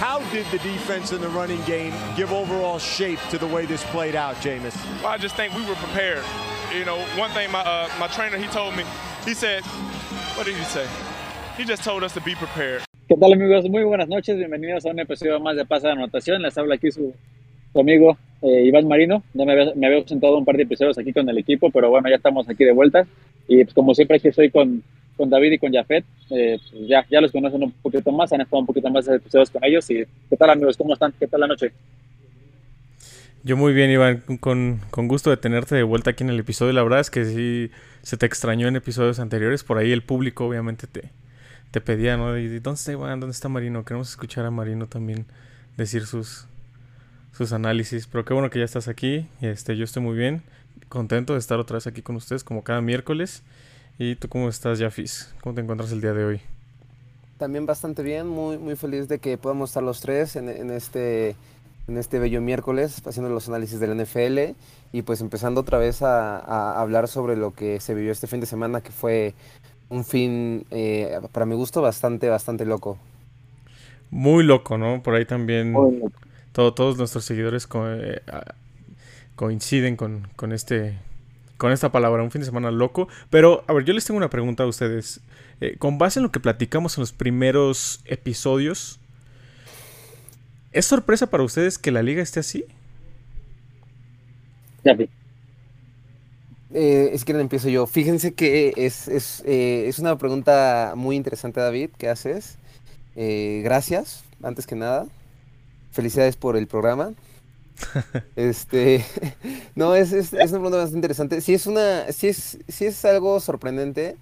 How did the defense and the running game give overall shape to the way this played out, Jameis? Well, I just think we were prepared. You know, one thing my uh, my trainer he told me, he said, what did he say? He just told us to be prepared. ¿Qué tal amigos? Muy buenas noches, bienvenidos a un episodio más de Pasa de Anotación. Les habla aquí su, su amigo eh, Iván Marino. Ya me había, me había presentado un par de episodios aquí con el equipo, pero bueno, ya estamos aquí de vuelta. Y pues como siempre aquí estoy con, con David y con Jafet. Eh, pues ya, ya los conocen un poquito más, han estado un poquito más episodios con ellos. Y ¿qué tal amigos? ¿Cómo están? ¿Qué tal la noche? Yo muy bien, Iván, con, con, gusto de tenerte de vuelta aquí en el episodio. La verdad es que sí se te extrañó en episodios anteriores. Por ahí el público obviamente te, te pedía, ¿no? ¿Y ¿Dónde está Iván? ¿Dónde está Marino? Queremos escuchar a Marino también decir sus, sus análisis. Pero qué bueno que ya estás aquí. Este, yo estoy muy bien, contento de estar otra vez aquí con ustedes como cada miércoles. ¿Y tú cómo estás, Jafis? ¿Cómo te encuentras el día de hoy? También bastante bien, muy, muy feliz de que podamos estar los tres en, en este en este bello miércoles haciendo los análisis del NFL y pues empezando otra vez a, a, hablar sobre lo que se vivió este fin de semana que fue un fin eh, para mi gusto bastante bastante loco muy loco no por ahí también todo, todos nuestros seguidores co eh, coinciden con, con este con esta palabra un fin de semana loco pero a ver yo les tengo una pregunta a ustedes eh, con base en lo que platicamos en los primeros episodios ¿Es sorpresa para ustedes que la liga esté así? Ya vi. Eh, es que empiezo yo. Fíjense que es, es, eh, es, una pregunta muy interesante, David, que haces. Eh, gracias, antes que nada. Felicidades por el programa. este, no, es, es, es, una pregunta bastante interesante. Sí es, una, sí es, sí es algo sorprendente,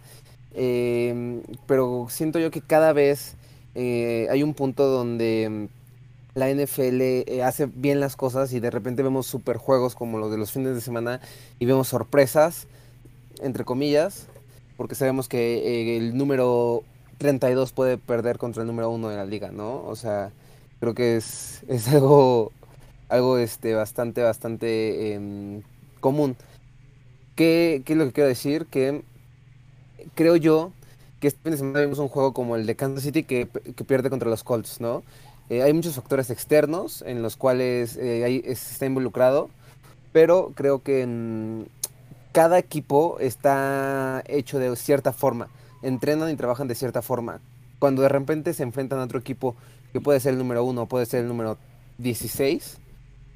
eh, pero siento yo que cada vez eh, hay un punto donde la NFL eh, hace bien las cosas y de repente vemos super juegos como los de los fines de semana y vemos sorpresas, entre comillas, porque sabemos que eh, el número 32 puede perder contra el número 1 de la liga, ¿no? O sea, creo que es, es algo, algo este, bastante, bastante eh, común. ¿Qué, ¿Qué es lo que quiero decir? Que creo yo que este fin de semana vimos un juego como el de Kansas City que, que pierde contra los Colts, ¿no? Eh, hay muchos factores externos en los cuales eh, está involucrado, pero creo que cada equipo está hecho de cierta forma, entrenan y trabajan de cierta forma. Cuando de repente se enfrentan a otro equipo que puede ser el número uno, puede ser el número 16,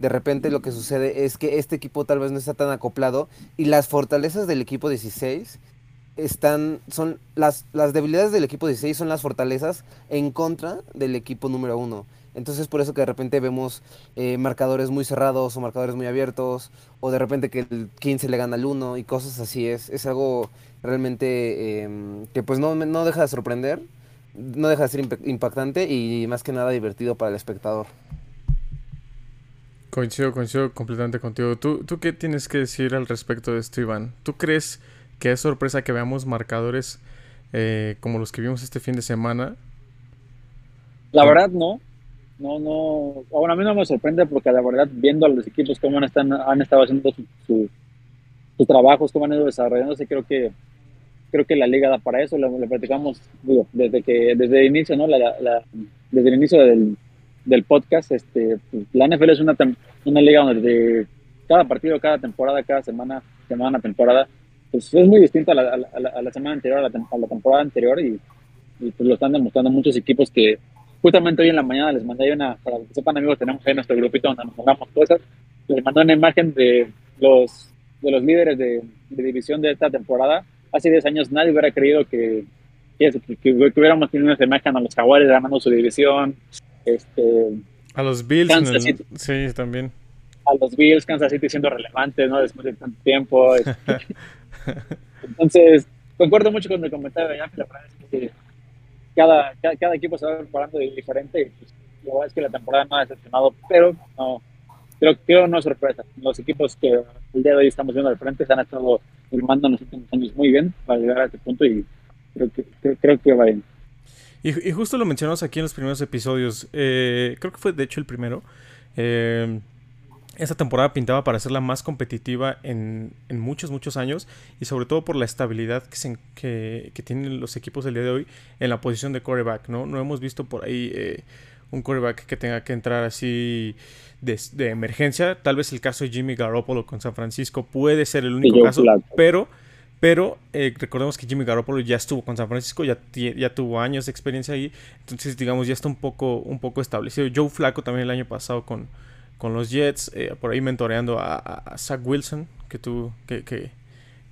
de repente lo que sucede es que este equipo tal vez no está tan acoplado y las fortalezas del equipo 16 están, son las, las debilidades del equipo 16 son las fortalezas en contra del equipo número 1. Entonces por eso que de repente vemos eh, marcadores muy cerrados o marcadores muy abiertos, o de repente que el 15 le gana al 1 y cosas así. Es, es algo realmente eh, que pues no, no deja de sorprender, no deja de ser impactante y más que nada divertido para el espectador. Coincido, coincido completamente contigo. ¿Tú, ¿Tú qué tienes que decir al respecto de esto, Iván? ¿Tú crees que es sorpresa que veamos marcadores eh, como los que vimos este fin de semana? La verdad no, no, no, bueno, a mí no me sorprende porque la verdad viendo a los equipos cómo han, están, han estado haciendo sus su, su trabajos, cómo han ido desarrollándose, creo que creo que la liga da para eso, lo, lo platicamos desde que desde el inicio, ¿no? Desde el inicio del, del podcast, este, la NFL es una, una liga donde cada partido, cada temporada, cada semana, semana, temporada, pues es muy distinto a la, a la, a la semana anterior, a la, a la, temporada anterior y, y pues lo están demostrando muchos equipos que justamente hoy en la mañana les mandé una, para que sepan amigos, tenemos ahí nuestro grupito donde nos mandamos cosas, les mandé una imagen de los, de los líderes de, de división de esta temporada. Hace 10 años nadie hubiera creído que, que, que, que hubiéramos tenido una imagen a los jaguares ganando su división. Este, a los Bills, el, City, sí, también. A los Bills, Kansas City siendo relevantes, ¿no? Después de tanto tiempo. Este. Entonces, concuerdo mucho con el comentario de Ángel, la verdad es que cada, cada, cada, equipo se va preparando de diferente. Y pues, la verdad es que la temporada no ha decepcionado, pero no, creo, creo no es sorpresa. Los equipos que el día de hoy estamos viendo al frente se han estado firmando en los últimos años muy bien para llegar a este punto y creo que, creo, creo que va bien. Y, y, justo lo mencionamos aquí en los primeros episodios. Eh, creo que fue de hecho el primero. Eh, esta temporada pintaba para ser la más competitiva en, en, muchos, muchos años y sobre todo por la estabilidad que, se, que, que, tienen los equipos del día de hoy en la posición de quarterback, ¿no? No hemos visto por ahí eh, un quarterback que tenga que entrar así de, de emergencia. Tal vez el caso de Jimmy Garoppolo con San Francisco puede ser el único caso, pero, pero eh, recordemos que Jimmy Garoppolo ya estuvo con San Francisco, ya, ya tuvo años de experiencia ahí, entonces digamos ya está un poco, un poco establecido. Joe Flaco también el año pasado con, con los Jets, eh, por ahí mentoreando a, a- Zach Wilson, que tú, que, que,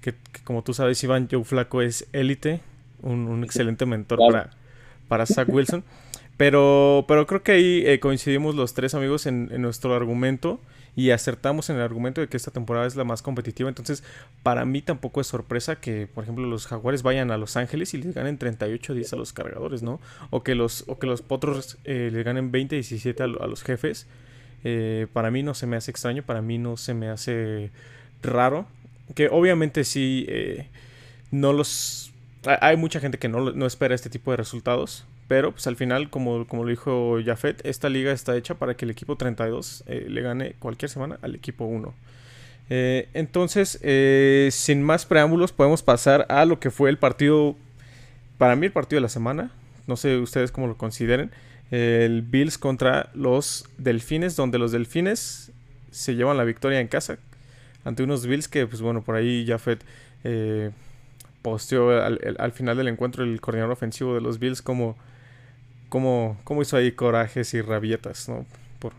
que- que como tú sabes, Iván, Joe Flaco es élite, un, un excelente mentor para, para Zach Wilson. Pero, pero creo que ahí eh, coincidimos los tres amigos en, en nuestro argumento y acertamos en el argumento de que esta temporada es la más competitiva. Entonces, para mí tampoco es sorpresa que, por ejemplo, los Jaguares vayan a Los Ángeles y les ganen 38-10 a los cargadores, ¿no? O que los, o que los Potros eh, les ganen 20-17 a, a los jefes. Eh, para mí no se me hace extraño, para mí no se me hace raro. Que obviamente sí, eh, no los... hay- mucha gente que no, no espera este tipo de resultados. Pero pues al final, como, como lo dijo Jafet, esta liga está hecha para que el equipo 32 eh, le gane cualquier semana al equipo 1. Eh, entonces, eh, sin más preámbulos, podemos pasar a lo que fue el partido, para mí el partido de la semana. No sé ustedes cómo lo consideren. El Bills contra los Delfines, donde los Delfines se llevan la victoria en casa ante unos Bills que, pues bueno, por ahí Jafet eh, posteó al, al- al final del encuentro el coordinador ofensivo de los Bills como, como, como hizo ahí corajes y rabietas, ¿no? Por,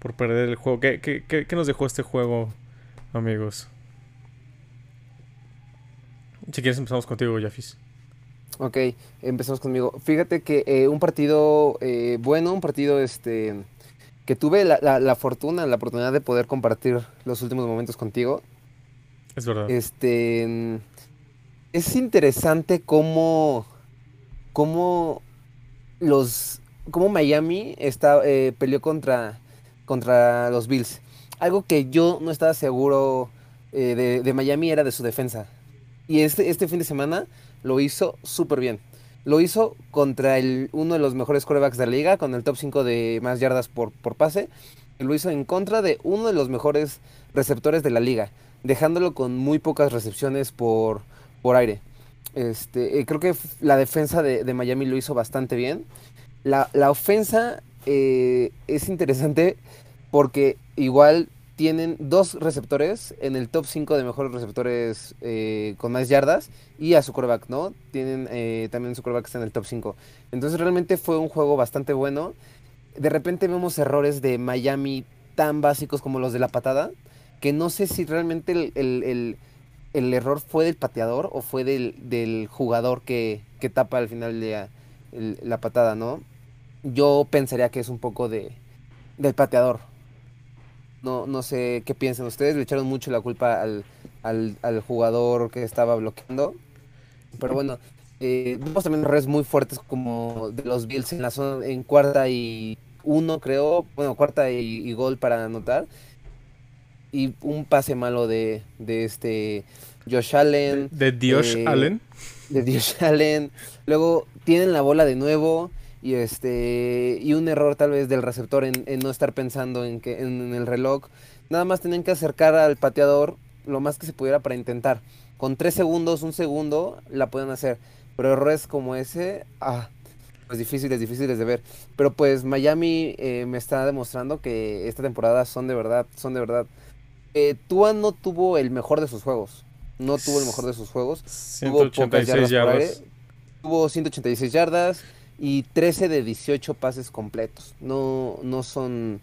por perder el juego. ¿Qué, qué, qué- qué nos dejó este juego, amigos? Si quieres empezamos contigo, Jafis. Ok, empezamos conmigo. Fíjate que eh, un partido eh, bueno, un partido este que tuve la, la- la fortuna, la oportunidad de poder compartir los últimos momentos contigo. Es verdad. Este es interesante cómo, cómo los cómo Miami está eh, peleó contra contra los Bills. Algo que yo no estaba seguro eh, de, de Miami era de su defensa. Y este, este fin de semana lo hizo súper bien. Lo hizo contra el, uno de los mejores quarterbacks de la liga, con el top 5 de más yardas por, por pase. Lo hizo en contra de uno de los mejores receptores de la liga, dejándolo con muy pocas recepciones por, por aire. Este, eh, creo que la defensa de, Miami lo hizo bastante bien. La, ofensa eh, es interesante porque igual tienen dos receptores en el top 5 de mejores receptores eh, con más yardas y a su quarterback, ¿no? Tienen también su quarterback está en el top 5. Entonces realmente fue un juego bastante bueno. De repente vemos errores de Miami tan básicos como los de la patada, que no sé si realmente el- el error fue del pateador o fue del, del jugador que, que tapa al final de la, patada, ¿no? Yo pensaría que es un poco de, del pateador. No, no sé qué piensan ustedes. Le echaron mucho la culpa al, al, jugador que estaba bloqueando. Pero bueno, eh, vimos también errores muy fuertes como de los Bills en la zona, en cuarta y uno, creo. Bueno, cuarta y gol para anotar. Y un pase malo de, de este Josh Allen De Dios eh, Allen. de Dios Allen. Luego tienen la bola de nuevo y este y un error tal vez del receptor en, en no estar pensando en que en, el reloj. Nada más tenían que acercar al pateador lo más que se pudiera para intentar. Con tres segundos, un segundo, la pueden hacer. Pero errores como ese, ah, pues difíciles, difíciles de ver. Pero pues Miami eh, me está demostrando que esta temporada son de verdad, son de verdad. Eh, Tua no tuvo el mejor de sus juegos. No tuvo el mejor de sus juegos. Tuvo pocas 186 yardas por yardas. aire. Tuvo 186 yardas y 13 de 18 pases completos. No, no son,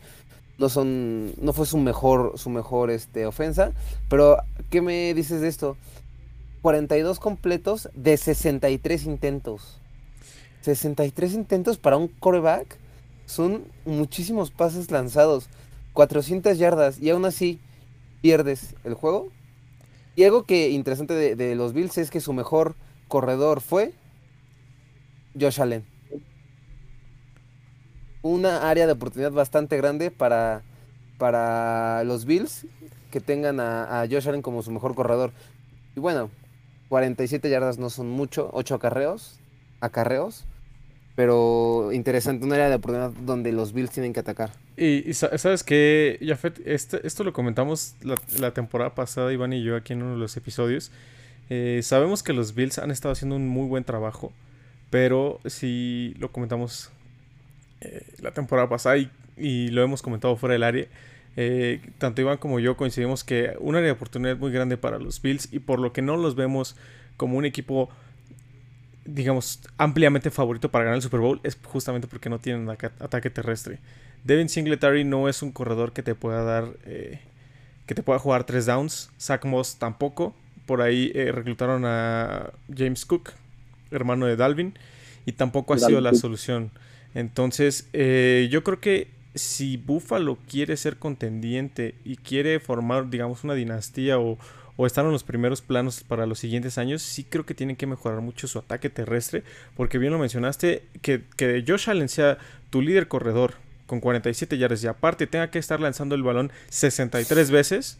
no son, no fue su mejor, su mejor este, ofensa. Pero, ¿qué me dices de esto? 42 completos de 63 intentos. 63 intentos para un coreback son muchísimos pases lanzados. 400 yardas y aún así pierdes el juego. Y algo que interesante de, los Bills es que su mejor corredor fue Josh Allen. Una área de oportunidad bastante grande para, para los Bills que tengan a, a Josh Allen como su mejor corredor. Y bueno, 47 yardas no son mucho, 8 acarreos, acarreos, pero interesante, un área de oportunidad donde los Bills tienen que atacar. Y, y sa- sabes que, Jafet, este, esto lo comentamos la, temporada pasada, Iván y yo, aquí en uno de los episodios. Eh, sabemos que los Bills han estado haciendo un muy buen trabajo, pero si lo comentamos eh, la temporada pasada y, lo hemos comentado fuera del área. Eh, tanto Iván como yo coincidimos que un área de oportunidad muy grande para los Bills y por lo que no los vemos como un equipo, digamos, ampliamente favorito para ganar el Super Bowl es justamente porque no tienen ataque terrestre. Devin Singletary no es un corredor que te pueda dar, eh, que te pueda jugar tres downs. Zach Moss tampoco. Por ahí reclutaron a James Cook, hermano de Dalvin, y tampoco ha sido la solución. Entonces, eh, yo creo que si Buffalo quiere ser contendiente y quiere formar, digamos, una dinastía o, estar en los primeros planos para los siguientes años, sí creo que tienen que mejorar mucho su ataque terrestre, porque bien lo mencionaste, que, que Josh Allen sea tu líder corredor con 47 yardas y aparte tenga que estar lanzando el balón 63 veces,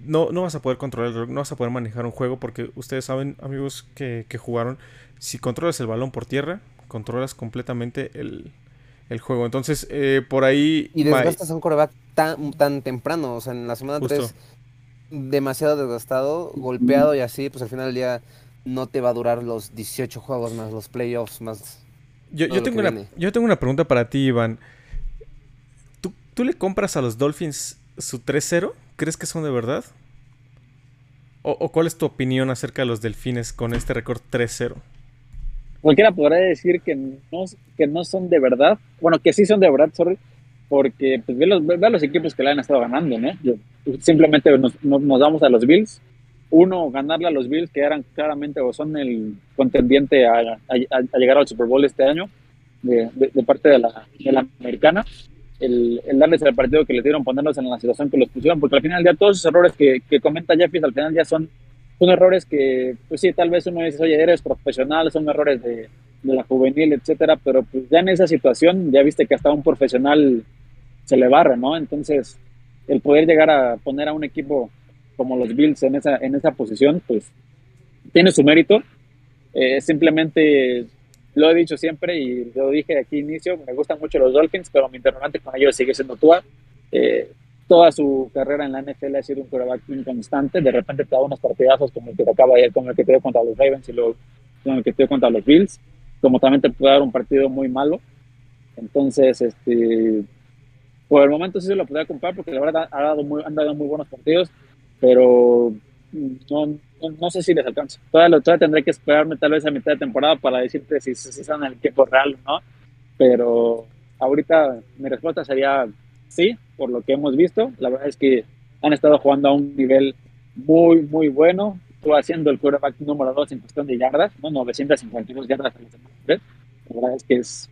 no, no vas a poder controlar, no vas a poder manejar un juego, porque ustedes saben, amigos que, que jugaron, si controlas el balón por tierra, controlas completamente el, juego. Entonces, eh, por ahí... Y desgastas a un coreback tan, tan temprano, o sea, en la semana 3 demasiado desgastado, golpeado y así, pues al final del día no te va a durar los 18 juegos más, los playoffs más... Yo, yo tengo, una, yo tengo una pregunta para ti, Iván. ¿Tú, ¿Tú le compras a los Dolphins su 3-0? ¿Crees que son de verdad? ¿O, ¿O, cuál es tu opinión acerca de los Delfines con este récord 3-0? cualquiera podrá decir que no, que no son de verdad, bueno, que sí son de verdad, sorry, porque pues, ve, los, ve los equipos que le han estado ganando, ¿no? simplemente nos, damos a los Bills. Uno, ganarle a los Bills, que eran claramente o son el contendiente a, llegar al Super Bowl este año, de, de, parte de la, de la americana. El, el, darles el partido que les dieron, ponerlos en la situación que los pusieron, porque al final ya todos esos errores que, que comenta Jeffries al final ya son son errores que, pues sí, tal vez uno dice, oye, eres profesional, son errores de, de la juvenil, etcétera, pero pues ya en esa situación ya viste que hasta un profesional se le barra, ¿no? Entonces, el poder llegar a poner a un equipo como los Bills en esa, en esa posición, pues tiene su mérito. Eh, simplemente lo he dicho siempre y lo dije aquí inicio, me gustan mucho los Dolphins, pero mi interrogante con ellos sigue siendo Tua. Eh, toda su carrera en la NFL ha sido un quarterback inconstante. De repente te da unos partidazos como el que te acaba ayer, como el que te dio contra los Ravens y luego como el que te dio contra los Bills. Como también te puede dar un partido muy malo. Entonces, este, por el momento sí se lo podría comprar porque la verdad ha dado muy, han dado muy buenos partidos, pero no, no, sé si les alcanza. Todavía, todavía, tendré que esperarme tal vez a mitad de temporada para decirte si, si, si en el equipo real o no. Pero ahorita mi respuesta sería sí, por lo que hemos visto. La verdad es que han estado jugando a un nivel muy, muy bueno. Estuvo haciendo el quarterback número 2 en cuestión de yardas, ¿no? 952 yardas La verdad es que es,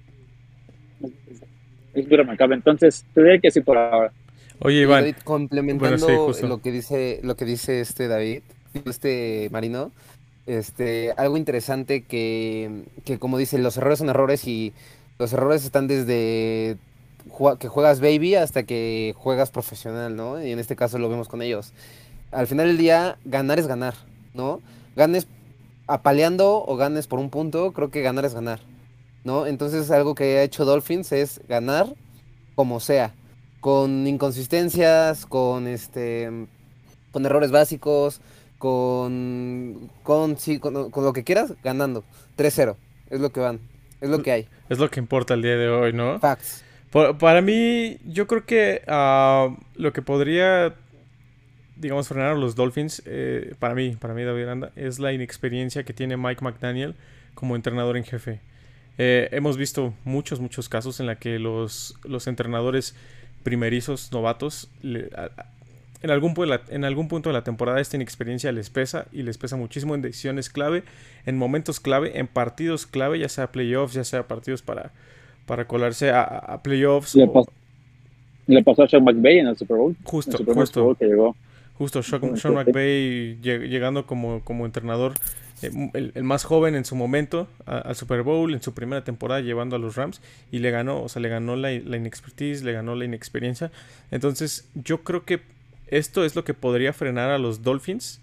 es, muy remarcable. Entonces, te diría que sí por ahora. Oye, Iván. complementando lo que dice lo que dice este David, este Marino, este, algo interesante que, que como dice, los errores son errores y los errores están desde que juegas baby hasta que juegas profesional, ¿no? Y en este caso lo vemos con ellos. Al final del día, ganar es ganar, ¿no? Ganes apaleando o ganes por un punto, creo que ganar es ganar, ¿no? Entonces algo que ha hecho Dolphins es ganar como sea, con inconsistencias, con este con errores básicos, con con sí, con, con lo que quieras, ganando. 3-0, es lo que van, es lo que hay. Es lo que importa el día de hoy, ¿no? Facts para mí, yo creo que ah, lo que podría, digamos, frenar a los Dolphins, eh, para mí, para mí David Aranda, es la inexperiencia que tiene Mike McDaniel como entrenador en jefe. Eh, hemos visto muchos, muchos casos en la que los, los entrenadores primerizos, novatos, en, algún, en algún punto de la temporada esta inexperiencia les pesa y les pesa muchísimo en decisiones clave, en momentos clave, en partidos clave, ya sea playoffs, ya sea partidos para para colarse a, playoffs. Le, pasó a Sean McVay en el Super Bowl. Justo, justo. que llegó. Justo, Sean, McVay llegando como, como entrenador, eh, el, más joven en su momento al Super Bowl, en su primera temporada llevando a los Rams, y le ganó, o sea, le ganó la, la inexpertise, le ganó la inexperiencia. Entonces, yo creo que esto es lo que podría frenar a los Dolphins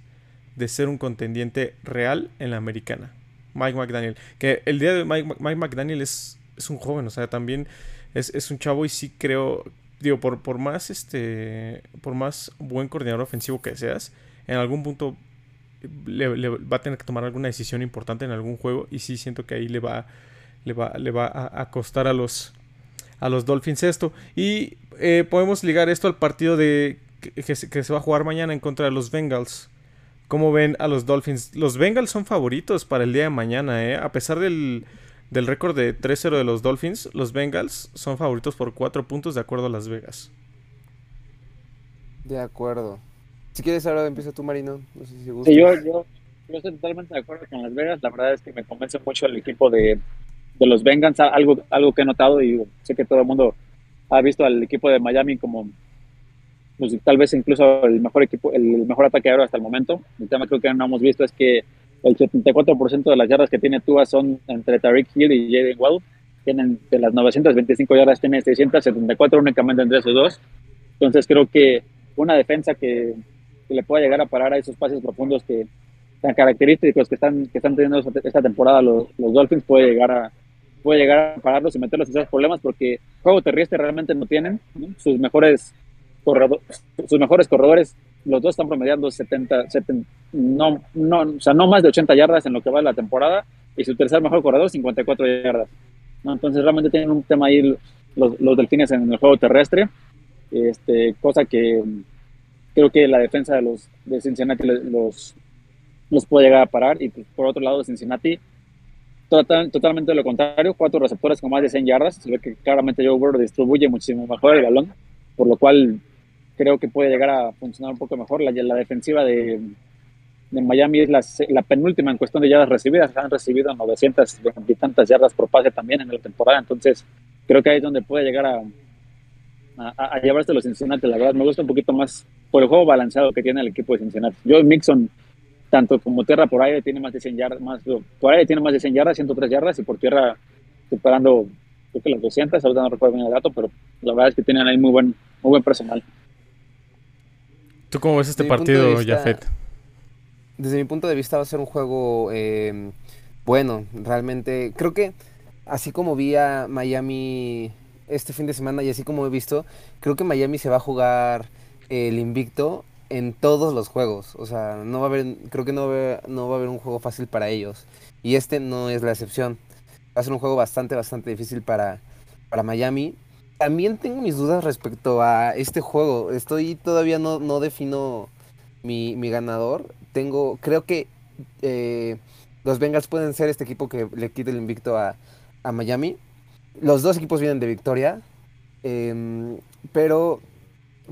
de ser un contendiente real en la americana. Mike McDaniel. Que el día de Mike, Mike McDaniel es es un joven, o sea, también es, un chavo y sí creo, digo, por, por más este, por más buen coordinador ofensivo que seas, en algún punto le, va a tener que tomar alguna decisión importante en algún juego y sí siento que ahí le va, le va, le va a, costar a los, a los Dolphins esto. Y eh, podemos ligar esto al partido de que, se, que se va a jugar mañana en contra de los Bengals. ¿Cómo ven a los Dolphins? Los Bengals son favoritos para el día de mañana, ¿eh? A pesar del, del récord de 3-0 de los Dolphins, los Bengals son favoritos por 4 puntos de acuerdo a Las Vegas. De acuerdo. Si quieres, ahora empieza tú, Marino. No sé si gusta. Sí, yo, yo, yo estoy totalmente de acuerdo con Las Vegas. La verdad es que me convence mucho el equipo de, de los Bengals. Algo, algo que he notado y sé que todo el mundo ha visto al equipo de Miami como pues, tal vez incluso el mejor equipo, el mejor ataque aéreo hasta el momento. El tema creo que no hemos visto es que el 74% de las yardas que tiene Tua son entre Tariq Hill y Jaden Waddle. Tienen de las 925 yardas, tiene 674 únicamente entre esos dos. Entonces creo que una defensa que, que le pueda llegar a parar a esos pases profundos que tan característicos que están, que están teniendo esta temporada los, los Dolphins puede llegar a puede llegar a pararlos y meterlos en esos problemas porque juego terrestre realmente no tienen. Sus mejores corredores, sus mejores corredores, los dos están promediando 70, 70 no, no, o sea, no más de 80 yardas en lo que va de la temporada y su tercer mejor corredor 54 yardas. ¿no? Entonces realmente tienen un tema ahí los, los delfines en el juego terrestre, este, cosa que creo que la defensa de los de Cincinnati los, los puede llegar a parar y pues, por otro lado Cincinnati total, totalmente lo contrario, cuatro receptores con más de 100 yardas, se ve que claramente Joe Burrow distribuye muchísimo mejor el balón, por lo cual creo que puede llegar a funcionar un poco mejor. La, la defensiva de, de, Miami es la, la, penúltima en cuestión de yardas recibidas, han recibido 900 y tantas yardas por pase también en la temporada, entonces creo que ahí es donde puede llegar a, llevarse los Cincinnati, la verdad me gusta un poquito más por el juego balanceado que tiene el equipo de Cincinnati. Joe Mixon tanto como tierra por aire tiene más de 100 yardas, más, por aire tiene más de 100 yardas, 103 yardas, y por tierra superando, creo que las 200, ahorita no recuerdo bien el dato, pero la verdad es que tienen ahí muy buen, muy buen personal. ¿Tú cómo ves este partido, vista, Jafet? Desde mi punto de vista va a ser un juego eh, bueno, realmente. Creo que así como vi a Miami este fin de semana y así como he visto, creo que Miami se va a jugar el invicto en todos los juegos. O sea, no va a haber, creo que no va a haber, no va a haber un juego fácil para ellos. Y este no es la excepción. Va a ser un juego bastante, bastante difícil para, para Miami. También tengo mis dudas respecto a este juego. Estoy todavía no, no defino mi, mi ganador. Tengo, creo que eh, los Bengals pueden ser este equipo que le quite el invicto a, a Miami. Los dos equipos vienen de victoria. Eh, pero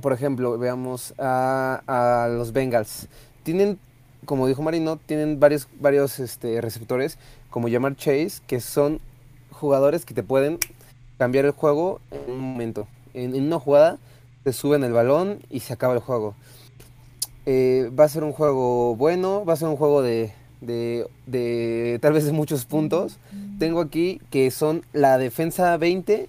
por ejemplo, veamos a, a, los Bengals. Tienen, como dijo Marino, tienen varios, varios este, receptores, como Jamar Chase, que son jugadores que te pueden cambiar el juego en un momento. En, una jugada te suben el balón y se acaba el juego. Eh, va a ser un juego bueno, va a ser un juego de, de, de tal vez de muchos puntos. Tengo aquí que son la defensa 20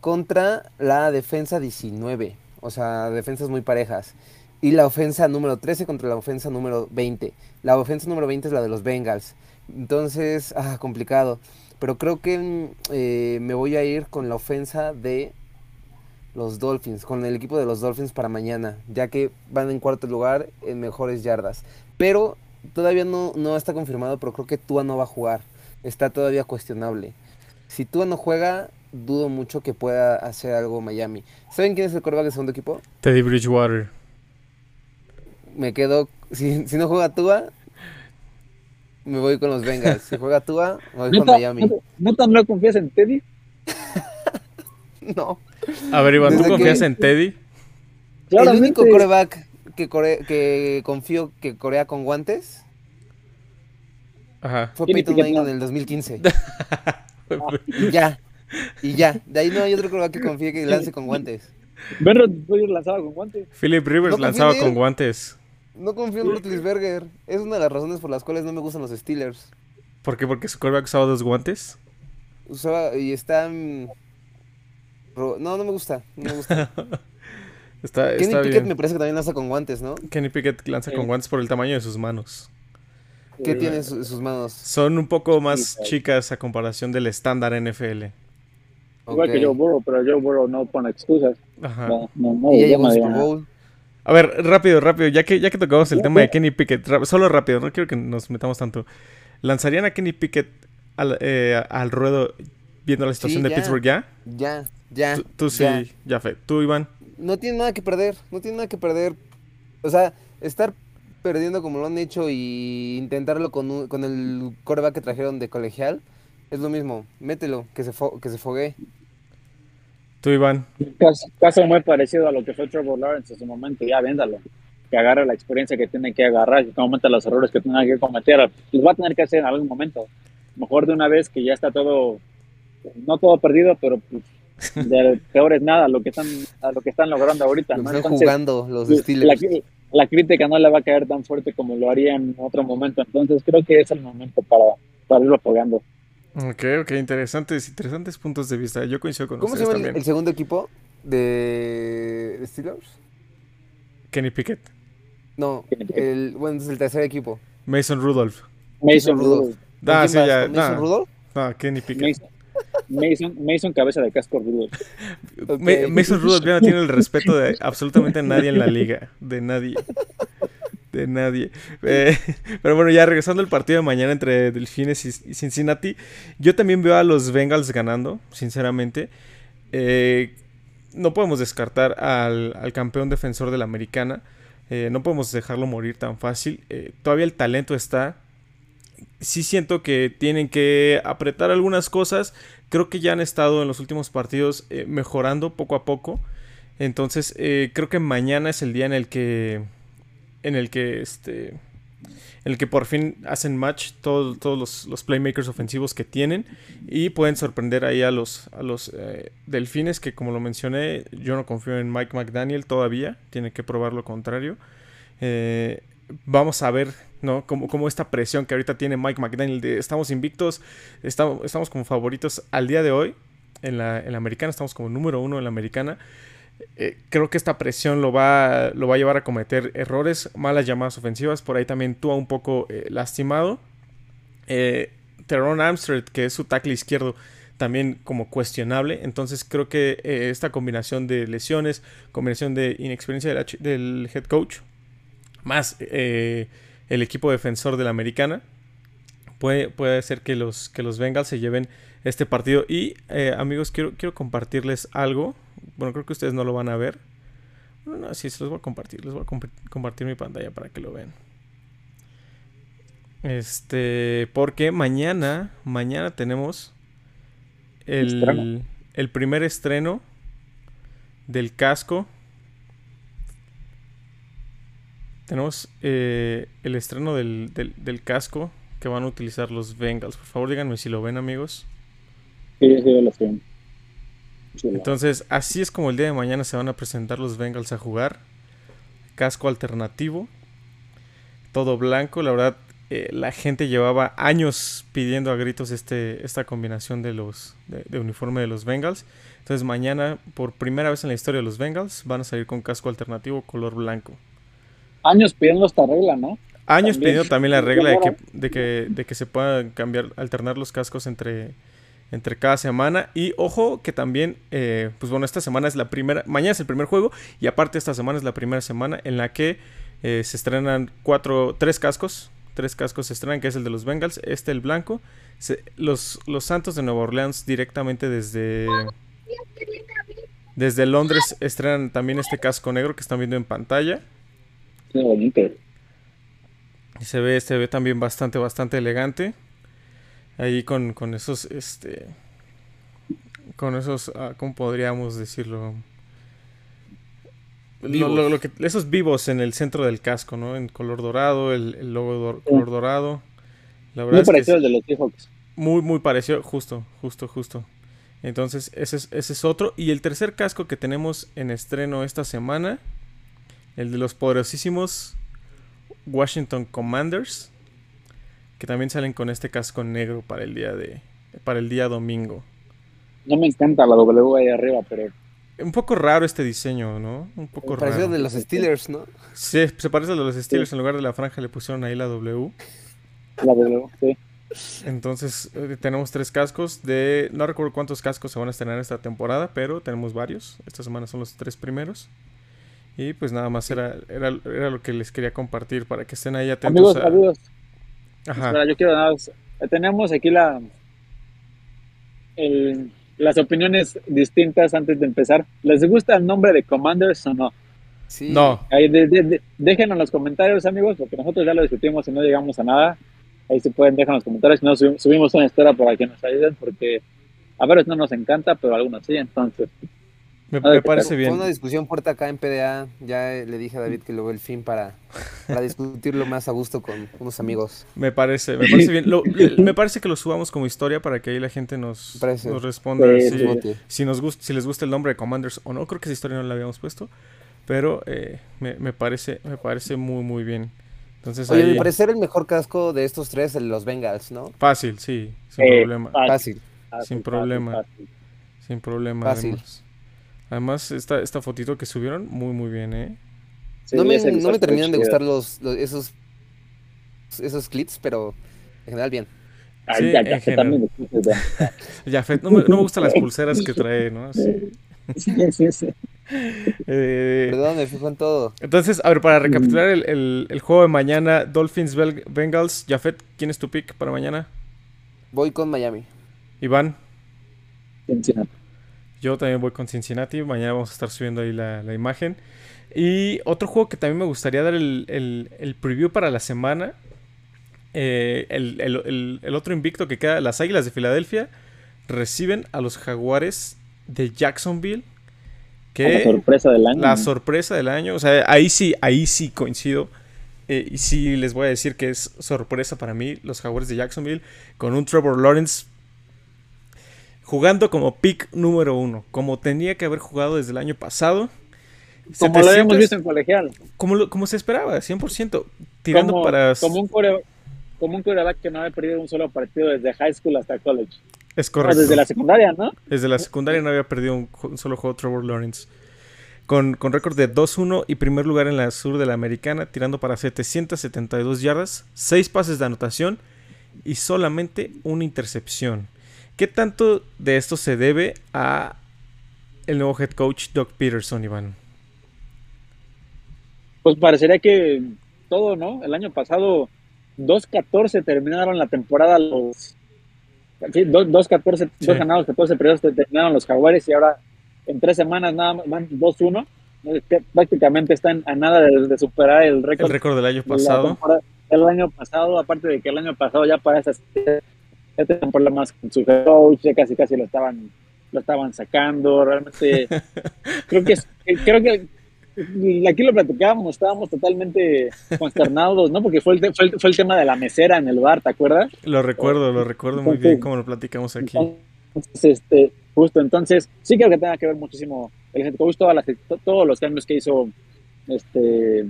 contra la defensa 19 o sea, defensas muy parejas. Y la ofensa número 13 contra la ofensa número 20. La ofensa número 20 es la de los Bengals. Entonces, ah, complicado. Pero creo que eh, me voy a ir con la ofensa de los Dolphins, con el equipo de los Dolphins para mañana, ya que van en cuarto lugar en mejores yardas. Pero todavía no, no está confirmado, pero creo que Tua no va a jugar. Está todavía cuestionable. Si Tua no juega, dudo mucho que pueda hacer algo Miami. ¿Saben quién es el coreback del segundo equipo? Teddy Bridgewater. Me quedo. Si, si no juega Tua, me voy con los Bengals. Si juega Tua, me voy con Miami. ¿No, tan no confías en Teddy? no. A ver, Iván, ¿tú confías que... en Teddy? El único coreback que, core... que confío que corea con guantes Ajá. fue Peyton Manning en el 2015. y ya. Y ya. De ahí no hay otro coreback que confíe que lance con guantes. Ben Roethlisberger lanzaba con guantes. Philip Rivers no lanzaba con guantes. No confío en Roethlisberger. Es una de las razones por las cuales no me gustan los Steelers. ¿Por qué? ¿Porque su coreback usaba dos guantes? Usaba y está... No, no me gusta. No me gusta. está, Kenny está Pickett bien. me parece que también lanza con guantes, ¿no? Kenny Pickett lanza Sí. con guantes por el tamaño de sus manos. ¿Qué tiene en su- sus manos? Son un poco más chicas a comparación del estándar NFL. Igual que. Joe Burrow, pero Joe Burrow no pone excusas. Ajá. No, no, no, Y ya llegó Super. Bowl. A ver, rápido, rápido, ya que, ya que tocamos el Ya, tema de ya. Kenny Pickett, solo rápido, no quiero que nos metamos tanto. ¿Lanzarían a Kenny Pickett al, eh, al ruedo viendo la situación Sí, de ya. Pittsburgh ya? Ya, Ya. Tú, tú sí, ya. ya fe. Tú, Iván. No tiene nada que perder, no tiene nada que perder. O sea, estar perdiendo como lo han hecho y intentarlo con, un- con el coreback que trajeron de colegial, es lo mismo. Mételo, que se, fo- que se fogue. Tú, Iván. Caso, caso muy parecido a lo que fue Trevor Lawrence en su momento, ya véndalo. Que agarre la experiencia que tiene que agarrar, que cometa los errores que tenga que cometer. Los va a tener que hacer en algún momento. Mejor de una vez que ya está todo, no todo perdido, pero pues, de peor es nada lo que están, a lo que están logrando ahorita. ¿no? Entonces, jugando los la, Steelers. la crítica no le va a caer tan fuerte como lo haría en otro momento. Entonces creo que es el momento para, para irlo apoyando. Ok, ok, interesantes, interesantes puntos de vista. Yo coincido con ¿Cómo se llama el, también. el segundo equipo de Steelers? Kenny Pickett, No, el, bueno, es el tercer equipo. Mason Rudolph. Mason Rudolph. Rudolph. ¿Con Ah, sí, ya. ¿Con Mason no, Rudolph? no, Kenny Pickett. Mason, Mason, Mason cabeza de casco Rudolph. Mason Rudolph ya no tiene el respeto de absolutamente nadie en la liga. De nadie. De nadie. Eh, pero bueno, ya regresando al partido de mañana entre Delfines y Cincinnati. Yo también veo a los Bengals ganando, sinceramente. Eh, no podemos descartar al, al campeón defensor de la americana. Eh, no podemos dejarlo morir tan fácil. Todavía el talento está. Sí siento que tienen que apretar algunas cosas. Creo que ya han estado en los últimos partidos mejorando poco a poco. Entonces creo que mañana es el día en el que en el que este el que por fin hacen match todos, todos los, los playmakers ofensivos que tienen y pueden sorprender ahí a los, a los eh, delfines que como lo mencioné yo no confío en Mike McDaniel todavía, tiene que probar lo contrario. Eh, vamos a ver, ¿no? Como, como esta presión que ahorita tiene Mike McDaniel estamos invictos, estamos, estamos como favoritos al día de hoy en la, en la americana, estamos como número uno en la americana. Eh, creo que esta presión lo va, lo va a llevar a cometer errores, malas llamadas ofensivas. Por ahí también Tua un poco eh, lastimado. Eh, Teron Amstrad, que es su tackle izquierdo, también como cuestionable. Entonces creo que eh, esta combinación de lesiones, combinación de inexperiencia del, head coach, más el equipo defensor de la americana, puede, puede hacer que los, que los Bengals se lleven este partido. Y amigos, quiero, quiero compartirles algo. Bueno, creo que ustedes no lo van a ver. No, no, sí, se los voy a compartir. Les voy a comp- compartir mi pantalla para que lo vean. Este, porque mañana, mañana tenemos el, Estreno. el primer estreno del casco. Tenemos eh, el estreno del, del- del casco que van a utilizar los Bengals. Por favor, díganme si lo ven, amigos. Sí, sí, lo estoy. Entonces, así es como el día de mañana se van a presentar los Bengals a jugar. Casco alternativo. Todo blanco. La verdad, eh, la gente llevaba años pidiendo a gritos este, esta combinación de los de, de uniforme de los Bengals. Entonces, mañana, por primera vez en la historia de los Bengals, van a salir con casco alternativo color blanco. Años pidiendo esta regla, ¿no? Años También. pidiendo también la regla de que, de que, de que se puedan cambiar, alternar los cascos entre, entre cada semana. Y ojo que también, eh, pues bueno, esta semana es la primera, mañana es el primer juego y aparte esta semana es la primera semana en la que eh, se estrenan cuatro, tres cascos. Tres cascos se estrenan, que es el de los Bengals, este el blanco. Se- los, los Santos de Nueva Orleans directamente desde... Desde Londres estrenan también este casco negro que están viendo en pantalla. Sí, bonito. Se ve, se ve también bastante, bastante elegante. Ahí con, con esos, este. Con esos, ah, ¿cómo podríamos decirlo? Lo- Vivos. lo- lo que- esos vivos en el centro del casco, ¿no? En color dorado, el, el logo color dorado. La verdad Muy es que parecido es al de los Seahawks. muy, muy parecido, justo, justo, justo. Entonces, ese es, ese es otro. Y el tercer casco que tenemos en estreno esta semana, el de los poderosísimos Washington Commanders, que también salen con este casco negro para el día de para el día domingo. No me encanta la W ahí arriba, pero Un poco raro este diseño, ¿no? Un poco Parecido raro. de los Steelers, ¿no? Sí, se parece al de los Steelers, en lugar de la franja le pusieron ahí la W. la W, sí. Entonces eh, tenemos tres cascos de... No recuerdo cuántos cascos se van a estrenar esta temporada, pero tenemos varios. Esta semana son los tres primeros. Y pues nada más era, era, era lo que les quería compartir para que estén ahí atentos Amigos, a... amigos. Espera, yo quiero nada más- Tenemos aquí la. El, las opiniones distintas antes de empezar. ¿Les gusta el nombre de Commanders o no? Sí. No, Ahí de- de- de- déjenlo en los comentarios, amigos, porque nosotros ya lo discutimos y no llegamos a nada. Ahí se pueden dejar en los comentarios. Si no, subimos, una historia para que nos ayuden, porque a veces no nos encanta, pero algunos sí. Entonces, me, me parece Fue bien. una discusión fuerte acá en PDA. Ya eh, le dije a David que luego el fin para, para discutirlo más a gusto con unos amigos. Me parece, me parece bien. Lo- me parece que lo subamos como historia para que ahí la gente nos, Me nos responda Sí, si, sí. Si nos gusta, si les gusta el nombre de Commanders o no. Creo que esa historia no la habíamos puesto. Pero eh, me, me parece, me parece muy muy bien. Entonces Oye, a ahí, mi parecer el mejor casco de estos tres, los Bengals, ¿no? fácil, sí, sin eh, problema. Fácil. fácil, Sin fácil, problema. fácil. Sin problema. Fácil. Además, además esta, esta fotito que subieron, muy muy bien, ¿eh? Sí, no me, no me terminan de gustar los, los- esos, esos clips, pero en general bien. Ay, Sí, ya, ya, general. también Jafet, no me, no me gustan las pulseras que trae, ¿no? Así, Sí, sí, sí. eh, Perdón, me fijo en todo. entonces, a ver, para recapitular el, el- el juego de mañana, Dolphins Bel- Bengals, Jafet, ¿quién es tu pick para mañana? Voy con Miami. Iván, Cincinnati. Yo también voy con Cincinnati, mañana vamos a estar subiendo ahí la, la imagen. Y otro juego que también me gustaría dar el, el- el preview para la semana, eh, el, el- otro invicto que queda, las Águilas de Filadelfia reciben a los Jaguares de Jacksonville. La Que sorpresa del año. la sorpresa del año, o sea, ahí sí, ahí sí coincido. Eh, y sí les voy a decir que es sorpresa para mí los Jaguares de Jacksonville con un Trevor Lawrence jugando como pick número uno, como tenía que haber jugado desde el año pasado. Como lo habíamos 700 visto en colegial. como, lo- como se esperaba, 100%. Tirando como, para... como un core, como un quarterback que no había perdido un solo partido desde high school hasta college. Es Ah, correcto. desde la secundaria, ¿no? Desde la secundaria no había perdido un solo juego Trevor Lawrence. Con, con récord de 2-1 y primer lugar en la sur de la americana, tirando para 772 yardas, 6 pases de anotación y solamente una intercepción. ¿Qué tanto de esto se debe a el nuevo head coach Doug Peterson, Iván? Pues parecería que todo, ¿no? El año pasado 2-14 terminaron la temporada los... Sí, 2-14, Sí. dos ganados, 14 perdidos terminaron los Jaguares y ahora en tres semanas nada más van 2-1. Es que Prácticamente están a nada de, de superar el El récord récord del año pasado. del año pasado, aparte de que el año pasado ya para esas ya tenían problemas con su coach, ya casi casi lo estaban lo estaban sacando, realmente creo que creo que aquí lo platicábamos, estábamos totalmente consternados, ¿no? Porque fue el, fue el, fue el tema de la mesera en el bar, ¿te acuerdas? Lo recuerdo, lo recuerdo muy bien como lo platicamos aquí. Entonces, este, justo, entonces, sí creo que tenga que ver muchísimo el head coach, todas las- to- todos los cambios que hizo, este,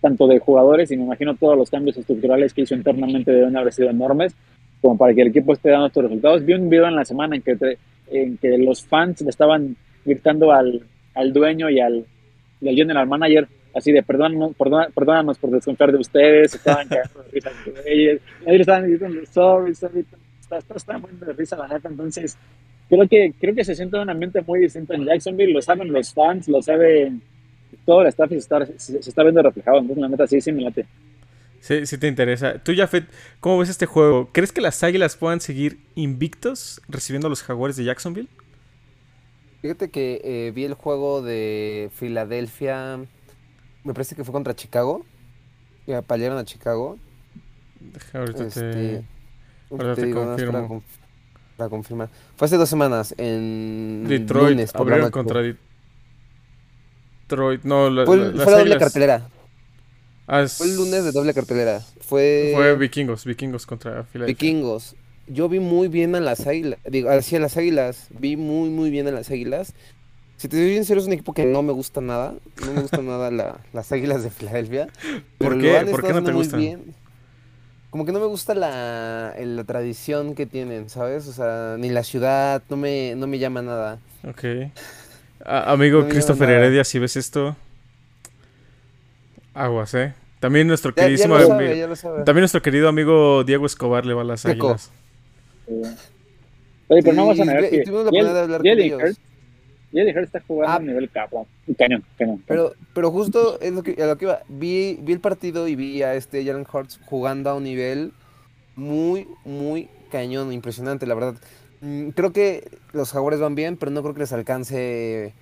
tanto de jugadores y me imagino todos los cambios estructurales que hizo internamente deben haber sido enormes, como para que el equipo esté dando estos resultados. Vi un video en la semana en que, en que los fans le estaban gritando al, al dueño y al, y al general manager, así de perdónanos, perdónanos por desconfiar de ustedes, estaban cagando de risa entre ellos, le estaban diciendo sorry, sorry, está muy de risa la neta, entonces creo que, creo que se siente un ambiente muy distinto en Jacksonville, lo saben los fans, lo sabe todo el staff se está, se, se está viendo reflejado, entonces la neta sí, sí me late. Sí, sí te interesa. Tú, Jafet, ¿cómo ves este juego? ¿Crees que las Águilas puedan seguir invictos recibiendo a los Jaguares de Jacksonville? Fíjate que eh, vi el juego de Filadelfia, me parece que fue contra Chicago, que apalearon a Chicago. Ahorita Este, te... ahorita ahorita te digo, nada más para, confirmo. conf- para confirmar. Fue hace dos semanas, en Detroit lunes, abrieron contra Detroit. No, la- Fue, la- las doble Águilas- cartelera. Fue el lunes de doble cartelera. Fue, Fue Vikingos, Vikingos contra Filadelfia. Vikingos. Yo vi muy bien a las águilas. Digo, hacia las águilas. Vi muy, muy bien a las águilas. Si te soy bien sincero, es un equipo que no me gusta nada. No me gusta nada la- las águilas de Filadelfia. ¿Por pero qué? lo han ¿Por qué no te gustan? bien. Como que no me gusta la, la tradición que tienen, ¿sabes? O sea, ni la ciudad, no me, no me llama nada. Ok. Amigo No Christopher. Heredia, si ves esto, aguas, ¿eh? También nuestro Ya, ya queridísimo lo amigo- sabe, ya lo sabe. también nuestro querido amigo Diego Escobar le va a las. Águilas. Oye, pero no vamos a negar que tuvimos la Jalen- oportunidad de hablar con Jalen ellos. Hurts- está jugando Ah. a un nivel cabrón, cañón, cañón. Pero, pero justo es lo que, a lo que iba. Vi, vi el partido y vi a este Jalen Hurts jugando a un nivel muy, muy cañón, impresionante, la verdad. Mm, creo que los Jaguares van bien, pero no creo que les alcance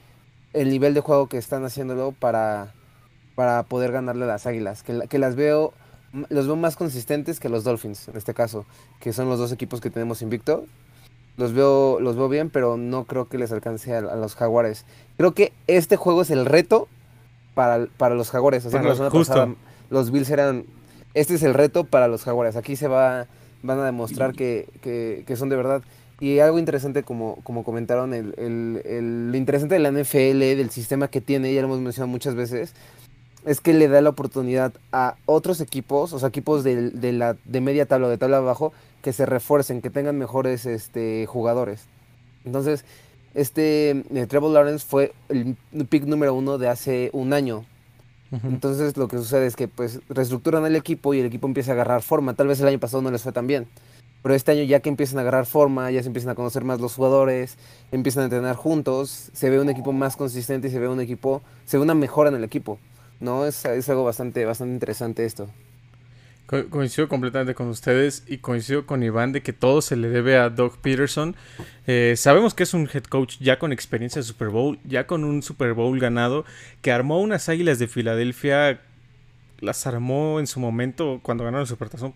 el nivel de juego que están haciéndolo para, para poder ganarle a las Águilas. Que, que las veo, los veo más consistentes que los Dolphins, en este caso, que son los dos equipos que tenemos invicto. Los veo, los veo bien, pero no creo que les alcance a, los Jaguares. Creo que este juego es el reto para, para los Jaguares. Así que los Bills eran. Este es el reto para los Jaguares. Aquí se va, van a demostrar que, que, que son de verdad. Y algo interesante, como, como comentaron, el, el, lo interesante de la NFL, del sistema que tiene, ya lo hemos mencionado muchas veces, es que le da la oportunidad a otros equipos, o sea, equipos de, de, la, de media tabla o de tabla abajo, que se refuercen, que tengan mejores este, jugadores. Entonces, este eh, Trevor Lawrence fue el pick número uno de hace un año. Entonces lo que sucede es que pues reestructuran el equipo y el equipo empieza a agarrar forma. Tal vez el año pasado no les fue tan bien. Pero este año ya que empiezan a agarrar forma, ya se empiezan a conocer más los jugadores, empiezan a entrenar juntos, se ve un equipo más consistente y se ve un equipo, se ve una mejora en el equipo. ¿No? Es, es algo bastante, bastante interesante esto. coincido completamente con ustedes y coincido con Iván de que todo se le debe a Doug Peterson. Eh, sabemos que es un head coach ya con experiencia de Super Bowl, ya con un Super Bowl ganado, que armó unas águilas de Filadelfia, las armó en su momento cuando ganaron el Supertazón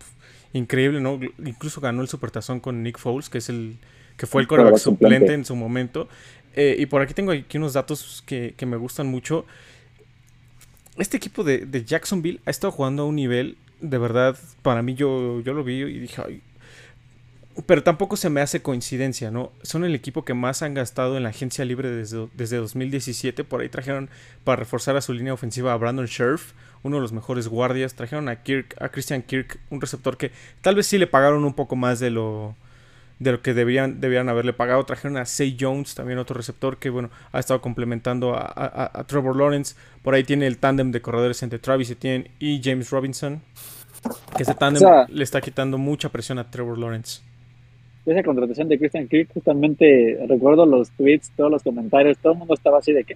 increíble, ¿no? Incluso ganó el Supertazón con Nick Foles, que es el que fue el coreback suplente en su momento. Eh, y por aquí tengo aquí unos datos que, me gustan mucho. Este equipo de, Jacksonville ha estado jugando a un nivel, de verdad, para mí yo, yo lo vi y dije, pero tampoco se me hace coincidencia, ¿no? Son el equipo que más han gastado en la agencia libre desde, desde 2017. Por ahí trajeron para reforzar a su línea ofensiva a Brandon Scherf, uno de los mejores guardias. Trajeron a Kirk, a Christian Kirk, un receptor que tal vez sí le pagaron un poco más de lo, de lo que debían, debían haberle pagado. Trajeron a Say Jones, también otro receptor que, bueno, ha estado complementando a, Trevor Lawrence. Por ahí tiene el tándem de corredores entre Travis Etienne y James Robinson. Que ese tándem le está quitando mucha presión a Trevor Lawrence esa contratación de Christian Kirk, justamente recuerdo los tweets, todos los comentarios, todo el mundo estaba así de que.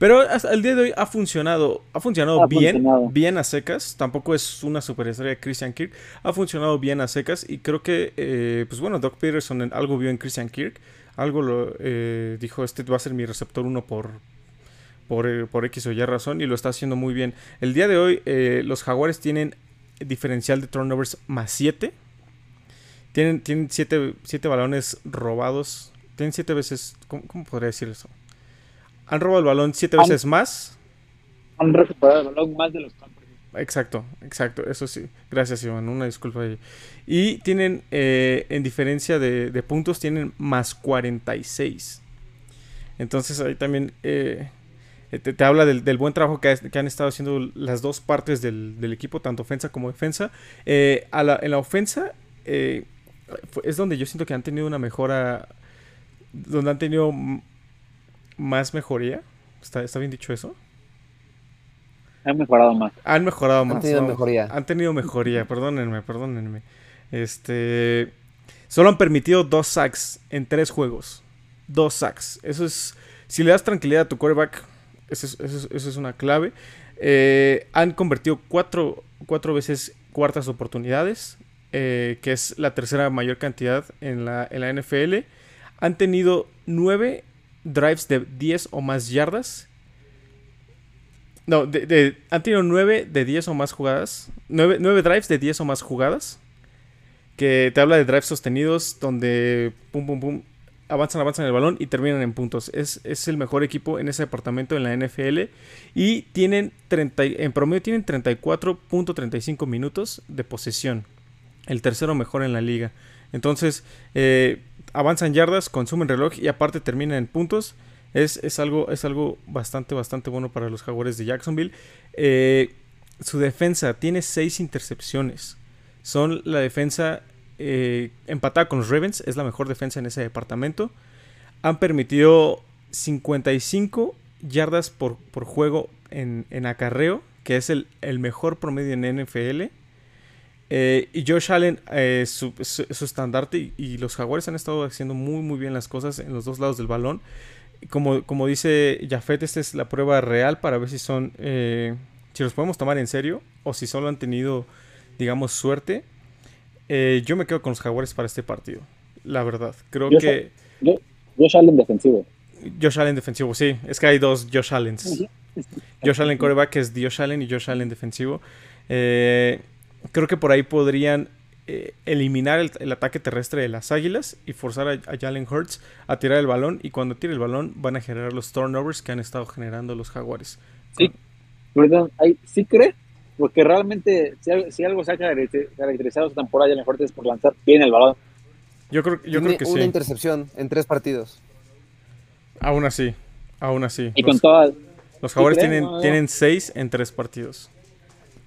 Pero hasta el día de hoy ha funcionado, ha funcionado bien, bien a secas. Tampoco es una superestrella Christian Kirk, ha funcionado bien a secas y creo que, eh, pues bueno, Doc Peterson algo vio en Christian Kirk, algo lo eh, dijo, este va a ser mi receptor uno por, por, eh, por, X o Y razón y lo está haciendo muy bien. El día de hoy los Jaguares tienen diferencial de turnovers más 7 tienen, tienen siete, siete balones robados. Tienen siete veces. ¿Cómo, podría decir eso? Han robado el balón siete veces más. Han recuperado el balón más de los campos. Exacto, exacto, eso sí. Gracias, Iván. Una disculpa ahí. Y tienen, eh, en diferencia de, puntos, tienen más 46. Entonces ahí también eh, te, habla del, buen trabajo que, han estado haciendo las dos partes del, equipo, tanto ofensa como defensa. Eh, en la ofensa, es donde yo siento que han tenido una mejora, donde han tenido más mejoría. ¿Está, está bien dicho eso? Han mejorado más. Han mejorado más. Han tenido mejoría. Han tenido mejoría, perdónenme, perdónenme. Este. Solo han permitido dos sacks en tres juegos. Dos sacks. Eso es. Si le das tranquilidad a tu quarterback, eso es, una clave. Eh, han convertido cuatro, cuatro veces cuartas oportunidades. Eh, que es la tercera mayor cantidad en la, en la NFL, han tenido 9 drives de 10 o más yardas. No, han tenido 9 de 10 o más jugadas. 9, drives de 10 o más jugadas. Que te habla de drives sostenidos donde pum, pum, pum, avanzan, avanzan el balón y terminan en puntos. Es, es, el mejor equipo en ese departamento en la NFL. Y tienen 30, en promedio tienen 34.35 minutos de posesión el tercero mejor en la liga. Entonces, eh, avanzan yardas, consumen reloj y aparte terminan en puntos. Es, algo, es algo bastante, bastante bueno para los jaguares de Jacksonville. Eh, su defensa tiene seis intercepciones. Son la defensa eh, empatada con los Ravens. Es la mejor defensa en ese departamento. Han permitido 55 yardas por, juego en, acarreo, que es el, el mejor promedio en NFL. Eh, y Josh Allen, eh, su, estandarte, y, los Jaguares han estado haciendo muy, muy bien las cosas en los dos lados del balón. Como, como dice Jafet, esta es la prueba real para ver si son, eh, si los podemos tomar en serio o si solo han tenido, digamos, suerte. yo me quedo con los Jaguares para este partido. la verdad. Creo Yo que Josh Allen defensivo. Josh Allen defensivo, sí, es que hay dos Josh Allens. Josh Allen coreback es Josh Allen y Josh Allen defensivo. Eh, creo que por ahí podrían eh, eliminar el, el ataque terrestre de las Águilas y forzar a, a Jalen Hurts a tirar el balón. Y cuando tire el balón van a generar los turnovers que han estado generando los Jaguares. Sí. Perdón, ahí, ¿sí cree? Porque realmente, si, algo- si algo se ha caracteriz- caracterizado esta temporada, Jalen Hurts es por lanzar bien el balón. Yo creo, yo Tiene creo que una sí. intercepción en tres partidos. Aún así, aún así. Y con Los, todas, los Jaguares tienen, No, no. tienen seis en tres partidos.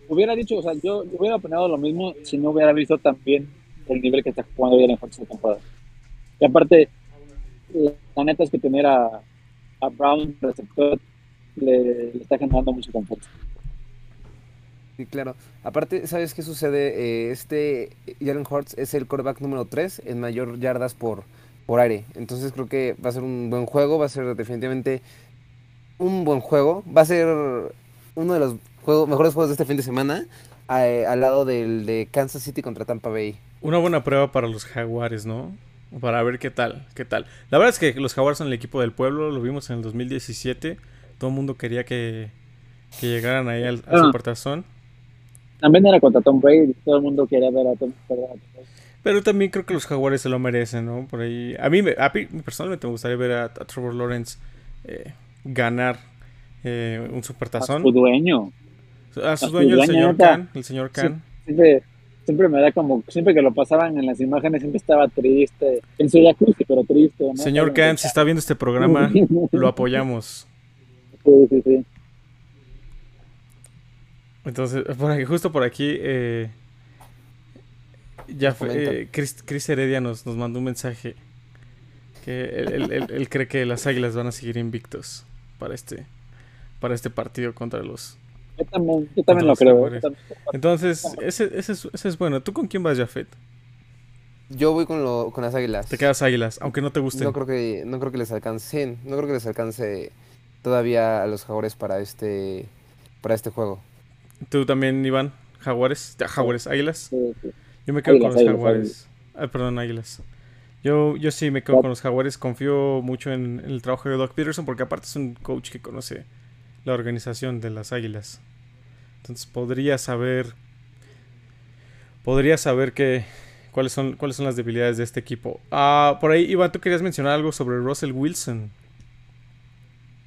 Hubiera dicho, o sea, yo, hubiera opinado lo mismo si no hubiera visto también el nivel que está jugando Jalen Hurts esta temporada. Y aparte, la, neta es que tener a, a Brown receptor le, está generando mucho confianza. Sí, claro. Aparte, ¿sabes qué sucede? Eh, este Jalen Hurts es el quarterback número 3 en mayor yardas por, por aire. Entonces creo que va a ser un buen juego, va a ser definitivamente un buen juego. Va a ser uno de los juegos, mejores juegos de este fin de semana, eh, al lado del de Kansas City contra Tampa Bay. Una buena prueba para los Jaguares, ¿no? Para ver qué tal, qué tal. La verdad es que los Jaguares son el equipo del pueblo, lo vimos en el 2017. Todo el mundo quería que, que llegaran ahí al, al Ah. Supertazón. También era contra Tom Brady, todo el mundo quería ver a Tom, a Brady. Pero también creo que los Jaguares se lo merecen, ¿no? Por ahí. A mí, me- a mí personalmente me gustaría ver a, a Trevor Lawrence eh, ganar eh, un a Supertazón. su dueño. A su dueño, el señor. Khan. El señor Khan. Siempre, siempre me da como, siempre que lo pasaban en las imágenes, siempre estaba triste. En su jacuzzi, pero triste. ¿no? Señor Como- Khan, si está viendo este programa, lo apoyamos. Sí, sí, sí. Entonces, por aquí, justo por aquí, eh, ya fue, eh, Chris, Chris Heredia nos, nos mandó un mensaje que él, él- él- él cree que las Águilas van a seguir invictos para este, para este partido contra los. Yo también, yo también lo creo. Jaguares. yo también. Entonces, ese, ese, es, ese es bueno. ¿Tú con quién vas, Jafet? Yo voy con, lo, con las águilas. Te quedas Águilas, aunque no te gusten. No creo que, no creo que les alcance, no creo que les alcance todavía a los jaguares para este, para este juego. ¿Tú también, Iván? ¿Jaguares? Ah, ¿Jaguares? ¿Águilas? Sí, sí. Yo me quedo con los águilas, jaguares. Ay, perdón, águilas. Yo, yo sí me quedo con los jaguares. Confío mucho en, el trabajo de Doc Peterson porque aparte es un coach que conoce la organización de las águilas. Entonces podría saber. Podría saber que, cuáles, son, cuáles son las debilidades de este equipo. Ah, por ahí, Iván, tú querías mencionar algo sobre Russell Wilson.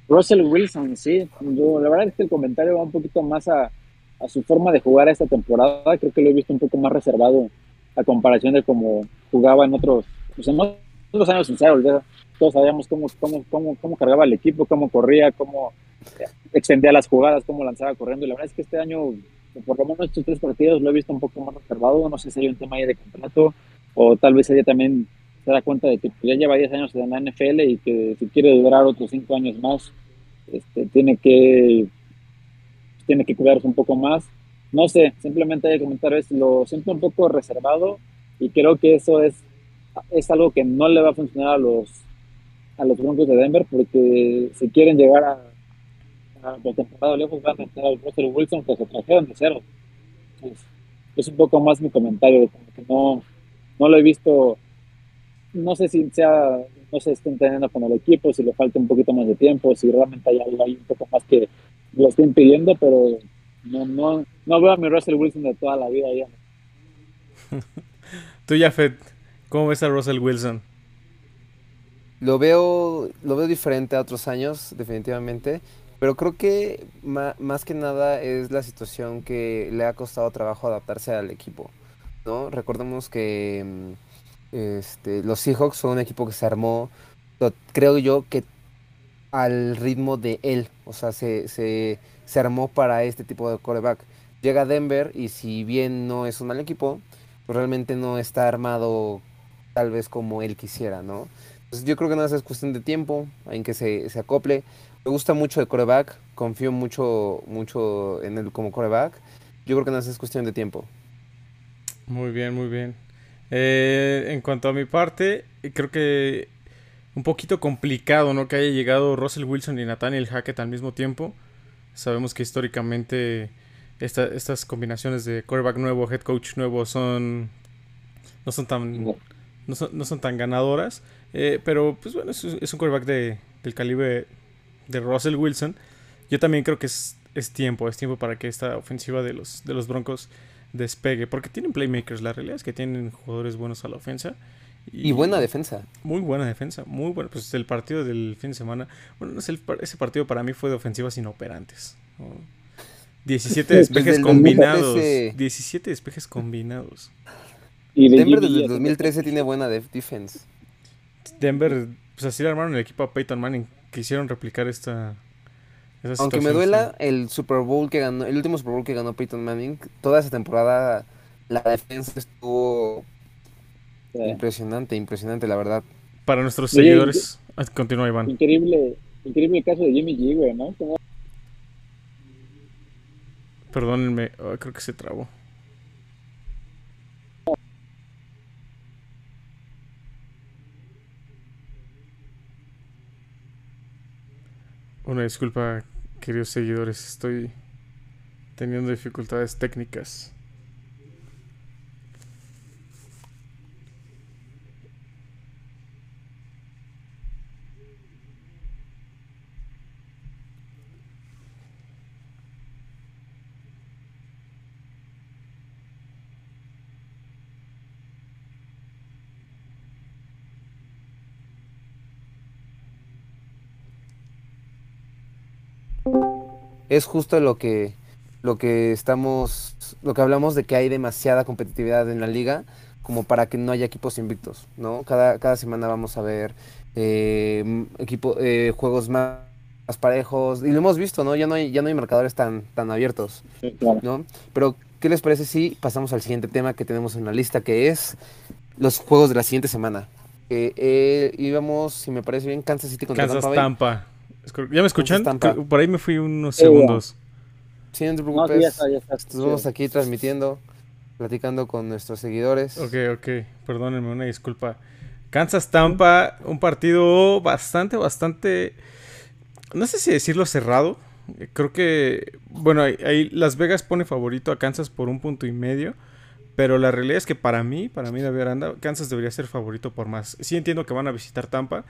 Russell Wilson, sí. La verdad es que el comentario va un poquito más a, a su forma de jugar esta temporada. Creo que lo he visto un poco más reservado a comparación de cómo jugaba en otros, pues en otros años sin Seattle. Todos sabíamos cómo, cómo, cómo, cómo cargaba el equipo, cómo corría, cómo extendía las jugadas, cómo lanzaba corriendo. Y la verdad es que este año, por lo menos estos tres partidos, lo he visto un poco más reservado. No sé si hay un tema ahí de contrato o tal vez ella también se da cuenta de que ya lleva 10 años en la NFL y que si quiere durar otros 5 años más, este, tiene que tiene que cuidarse un poco más. No sé, simplemente hay que comentar es lo siento un poco reservado y creo que eso es es algo que no le va a funcionar a los a los Broncos de Denver porque si quieren llegar a, a la temporada lejos van a meter al Russell Wilson que se trajeron de cero. Es un poco más mi comentario, como que no, no lo he visto, no sé si sea, no se está entendiendo con el equipo, si le falta un poquito más de tiempo, si realmente hay algo ahí un poco más que lo estén pidiendo, pero no, no, no veo a mi Russell Wilson de toda la vida ya. Tú, Jafet, ¿cómo ves a Russell Wilson? Lo veo, lo veo diferente a otros años, definitivamente. Pero creo que más que nada es la situación que le ha costado trabajo adaptarse al equipo, ¿no? Recordemos que mm, este, los Seahawks son un equipo que se armó, creo yo que al ritmo de él, o sea, se, se, se armó para este tipo de quarterback. Llega Denver y si bien no es un mal equipo, pues realmente no está armado tal vez como él quisiera, ¿no? Entonces yo creo que nada más es cuestión de tiempo en que se, se acople. Me gusta mucho el coreback, confío mucho, mucho en él como coreback. Yo creo que nada más es cuestión de tiempo. Muy bien, muy bien. Eh, en cuanto a mi parte, creo que un poquito complicado, ¿no? Que haya llegado Russell Wilson y Nathaniel Hackett al mismo tiempo. Sabemos que históricamente esta- estas combinaciones de quarterback nuevo, head coach nuevo son no son tan no son, no son tan ganadoras. Eh, pero, pues bueno, es, es un quarterback de, del calibre de Russell Wilson. Yo también creo que es, es tiempo, es tiempo para que esta ofensiva de los, de los Broncos despegue. Porque tienen playmakers, la realidad es que tienen jugadores buenos a la ofensa. Y buena defensa. Muy buena defensa, muy buena. Pues el partido del fin de semana, bueno, no sé, el par- ese partido para mí fue de ofensivas inoperantes. ¿no? 17 despejes Desde combinados. 2013. 17 despejes combinados. Y de Denver desde el G, 2013 tiene buena def- defense. Denver, pues así le armaron el equipo a Peyton Manning. Quisieron replicar esta. esa Aunque me duela, sí. el Super Bowl que ganó, el último Super Bowl que ganó Peyton Manning, toda esa temporada la defensa estuvo Sí. impresionante, impresionante, la verdad. Para nuestros Oye, seguidores. Ah, Continúa, Iván. Increíble, increíble caso de Jimmy G, güey, ¿no? Como- Perdónenme, ah, creo que se trabó. Una disculpa, queridos seguidores, estoy teniendo dificultades técnicas. Es justo lo que, lo que estamos, lo que hablamos de que hay demasiada competitividad en la liga como para que no haya equipos invictos, ¿no? Cada, cada semana vamos a ver eh, equipo, eh, juegos más, más parejos y lo hemos visto, ¿no? Ya no hay, ya no hay marcadores tan, tan abiertos. Sí, claro. ¿no? Pero, ¿qué les parece si pasamos al siguiente tema que tenemos en la lista, que es los juegos de la siguiente semana? Eh, eh, íbamos, si me parece bien, Kansas City contra Kansas Tampa Bay. Tampa. ¿Ya me escuchan? Por ahí me fui unos segundos. Sí, no te No, sí, preocupes. ya está, ya está. Estuvimos aquí transmitiendo, platicando con nuestros seguidores. Ok, ok, perdónenme, una disculpa. Kansas Tampa, un partido bastante, bastante, no sé si decirlo cerrado. Creo que, bueno, ahí, ahí Las Vegas pone favorito a Kansas por un punto y medio. Pero la realidad es que para mí, para mí David Aranda, Kansas debería ser favorito por más. Sí entiendo que van a visitar Tampa,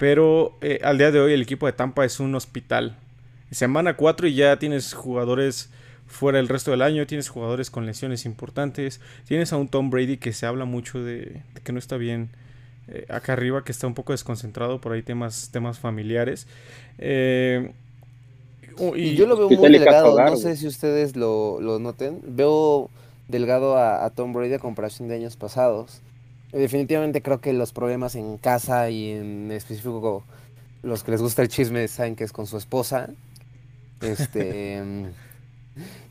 pero eh, al día de hoy el equipo de Tampa es un hospital. Semana 4 y ya tienes jugadores fuera el resto del año, tienes jugadores con lesiones importantes, tienes a un Tom Brady que se habla mucho de, de que no está bien eh, acá arriba, que está un poco desconcentrado por ahí temas, temas familiares. Eh, oh, Y yo lo veo muy delgado, no sé si ustedes lo, lo noten. Veo delgado a, a Tom Brady a comparación de años pasados. Definitivamente creo que los problemas en casa y en específico los que les gusta el chisme saben que es con su esposa. Este,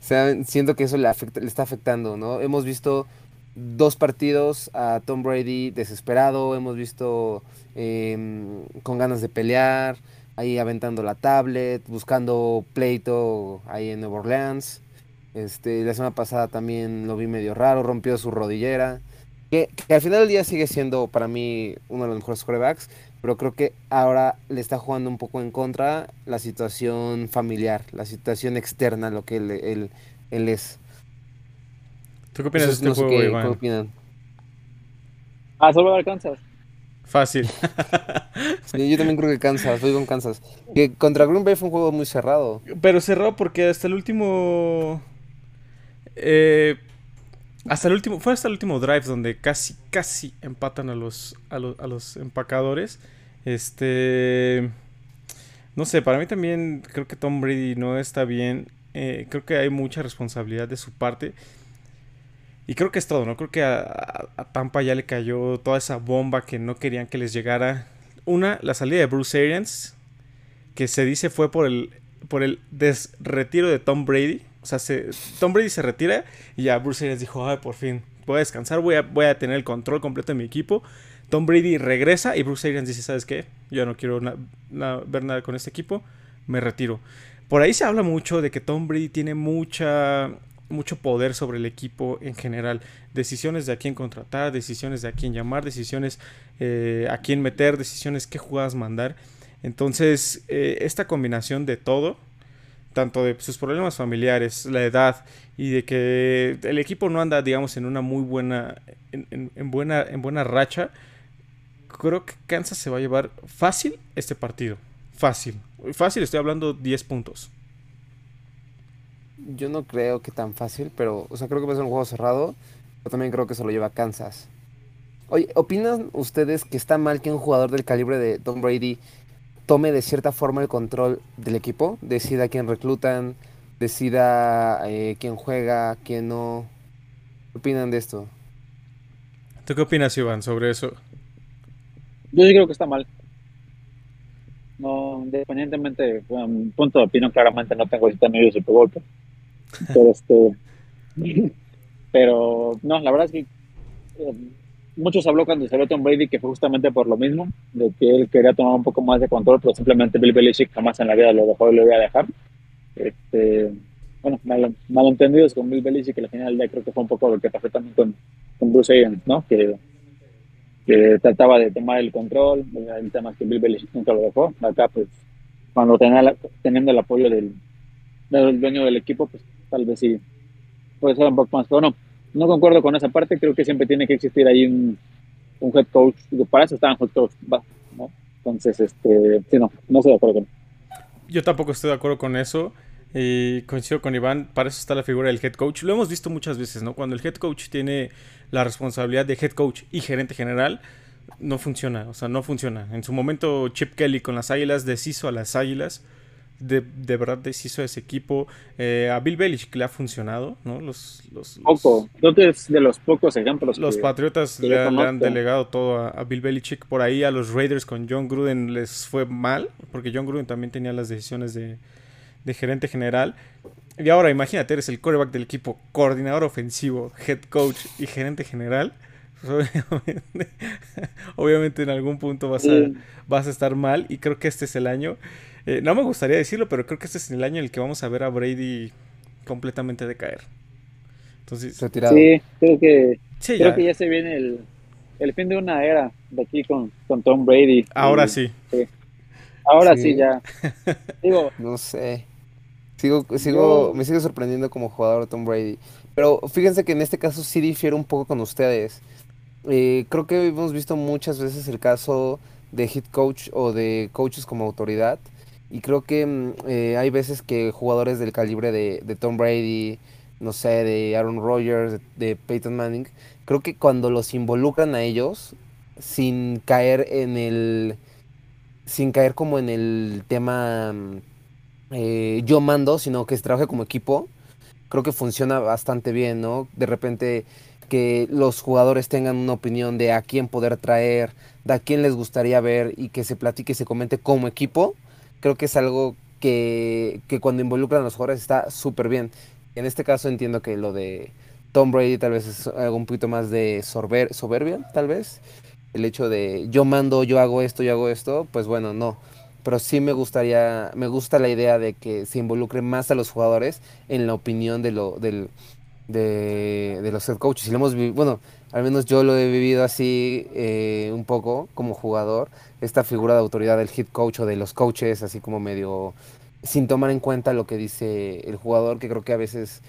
siento que eso le, afecta- le está afectando, ¿no? Hemos visto dos partidos a Tom Brady desesperado, hemos visto em, con ganas de pelear, ahí aventando la tablet, buscando pleito ahí en Nueva Orleans. Este, la semana pasada también lo vi medio raro, rompió su rodillera. Que, que al final del día sigue siendo para mí uno de los mejores quarterbacks, pero creo que ahora le está jugando un poco en contra la situación familiar, la situación externa, lo que él, él- él es. ¿Tú qué opinas de este no juego, qué, Iván? qué opinan. Ah, solo alcanzas. Fácil. Sí, yo también creo que Kansas, voy con Kansas. Que contra Green Bay fue un juego muy cerrado. Pero cerró porque hasta el último. eh, hasta el último. Fue hasta el último drive donde casi, casi empatan a los, a a los empacadores. Este. No sé, para mí también creo que Tom Brady no está bien. Eh, creo que hay mucha responsabilidad de su parte. Y creo que es todo, ¿no? Creo que a, a- a Tampa ya le cayó toda esa bomba que no querían que les llegara. Una, la salida de Bruce Arians, que se dice fue por el, por el desretiro de Tom Brady. O sea, se- Tom Brady se retira y ya Bruce Arians dijo, ay, por fin, voy a descansar, voy a, tener el control completo de mi equipo. Tom Brady regresa y Bruce Arians dice, ¿sabes qué? Yo no quiero ver nada con este equipo, me retiro. Por ahí se habla mucho de que Tom Brady tiene mucha, mucho poder sobre el equipo en general. Decisiones de a quién contratar, decisiones de a quién llamar, decisiones eh, a quién meter, decisiones qué jugadas mandar. Entonces, eh, esta combinación de todo tanto de sus problemas familiares, la edad y de que el equipo no anda, digamos, en una muy buena, en, en buena, en buena racha, creo que Kansas se va a llevar fácil este partido. Fácil. Fácil, estoy hablando 10 puntos. Yo no creo que tan fácil, pero, o sea, creo que va a ser un juego cerrado. Yo también creo que se lo lleva Kansas. Oye, ¿opinan ustedes que está mal que un jugador del calibre de Tom Brady tome de cierta forma el control del equipo? Decida quién reclutan, decida eh, quién juega, quién no. ¿Qué opinan de esto? ¿Tú qué opinas, Iván, sobre eso? Yo sí creo que está mal. No, independientemente, bueno, mi punto de opinión, claramente no tengo ahorita medio Super Bowl, pero, pero este, pero no, la verdad es que eh, muchos habló cuando salió Tom Brady que fue justamente por lo mismo, de que él quería tomar un poco más de control, pero simplemente Bill Belichick jamás en la vida lo dejó y lo iba a dejar. Este, bueno, mal, malentendidos con Bill Belichick, que al final ya creo que fue un poco lo que pasó también con, con Bruce Arians, ¿no? Que que trataba de tomar el control, el tema es que Bill Belichick nunca lo dejó, acá pues cuando tenía la, teniendo el apoyo del, del, dueño del equipo, pues tal vez sí puede ser un poco más, pero no, no concuerdo con esa parte, creo que siempre tiene que existir ahí un, un head coach, para eso estaban head coach, ¿no? Entonces, este, sí, no, no estoy de acuerdo con. Yo tampoco estoy de acuerdo con eso. Y coincido con Iván, para eso está la figura del head coach. Lo hemos visto muchas veces, ¿no? Cuando el head coach tiene la responsabilidad de head coach y gerente general, no funciona, o sea, no funciona. En su momento Chip Kelly con las Águilas deshizo a las Águilas, de, de verdad deshizo ese equipo. Eh, a Bill Belichick le ha funcionado, ¿no? Los, los, Poco, entonces de los pocos ejemplos. Los que, Patriotas que le, le, han delegado todo a, a, Bill Belichick. Por ahí a los Raiders con John Gruden les fue mal, porque John Gruden también tenía las decisiones de, de gerente general. Y ahora imagínate, eres el quarterback del equipo, coordinador ofensivo, head coach y gerente general. Pues obviamente, obviamente, en algún punto vas a, vas a estar mal y creo que este es el año. Eh, no me gustaría decirlo, pero creo que este es el año en el que vamos a ver a Brady completamente decaer. Entonces, Retirado. Sí, creo que, sí, creo ya. que ya se viene el, el, fin de una era de aquí con, con Tom Brady. Ahora y, sí. sí. Ahora sí, sí ya. Digo, no sé. Sigo, sigo, me sigue sorprendiendo como jugador Tom Brady. Pero fíjense que en este caso sí difiero un poco con ustedes. Eh, creo que hemos visto muchas veces el caso de hit coach o de coaches como autoridad. Y creo que eh, hay veces que jugadores del calibre de, de, Tom Brady, no sé, de Aaron Rodgers, de, Peyton Manning, creo que cuando los involucran a ellos, sin caer en el. sin caer como en el tema eh, yo mando, sino que se trabaje como equipo, creo que funciona bastante bien, ¿no? De repente que los jugadores tengan una opinión de a quién poder traer, de a quién les gustaría ver y que se platique y se comente como equipo, creo que es algo que, que cuando involucran a los jugadores está súper bien. En este caso entiendo que lo de Tom Brady tal vez es algo un poquito más de sorber, soberbia, tal vez. El hecho de yo mando, yo hago esto, yo hago esto, pues bueno, no pero sí me gustaría, me gusta la idea de que se involucre más a los jugadores en la opinión de, lo, del, de, de los head coaches. Y lo hemos bueno, al menos yo lo he vivido así eh, un poco como jugador, esta figura de autoridad del head coach o de los coaches, así como medio sin tomar en cuenta lo que dice el jugador, que creo que a veces,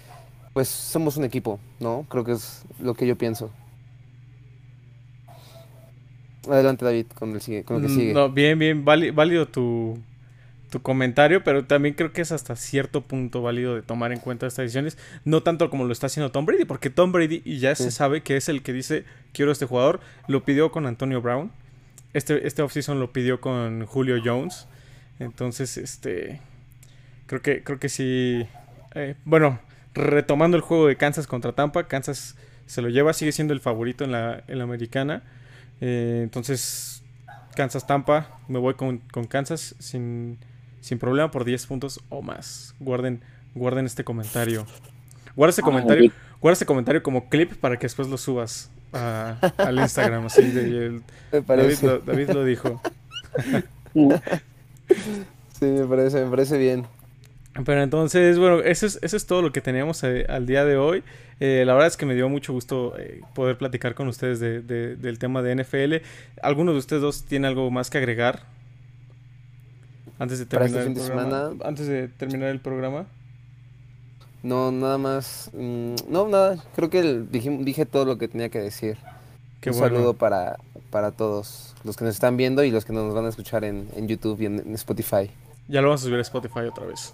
pues somos un equipo, ¿no? Creo que es lo que yo pienso. Adelante, David, con, el, con lo que sigue. No, bien, bien, válido tu, tu comentario, pero también creo que es hasta cierto punto válido de tomar en cuenta estas decisiones. No tanto como lo está haciendo Tom Brady, porque Tom Brady, y ya sí. se sabe que es el que dice, quiero este jugador, lo pidió con Antonio Brown. Este, este offseason lo pidió con Julio Jones. Entonces, este. Creo que, creo que sí. Eh, bueno, retomando el juego de Kansas contra Tampa, Kansas se lo lleva, sigue siendo el favorito en la, en la americana. Eh, entonces, Kansas Tampa, me voy con, con Kansas sin, sin, problema por 10 puntos o más. Guarden, guarden este comentario. Guarda este comentario, guarda este comentario como clip para que después lo subas a, al Instagram. Así de, el, David, lo, David lo dijo. sí, me parece, me parece bien. Pero entonces, bueno, eso es, eso es todo lo que teníamos eh, al día de hoy. Eh, la verdad es que me dio mucho gusto eh, poder platicar con ustedes de, de, del tema de NFL. ¿Alguno de ustedes dos tiene algo más que agregar? Antes de este terminar, el fin de programa, semana. antes de terminar el programa. No, nada más. mm, no, nada. Creo que el- dije, dije todo lo que tenía que decir. Qué Un bueno. saludo para, para todos los que nos están viendo y los que nos van a escuchar en, en YouTube y en, en Spotify. Ya lo vamos a subir a Spotify otra vez.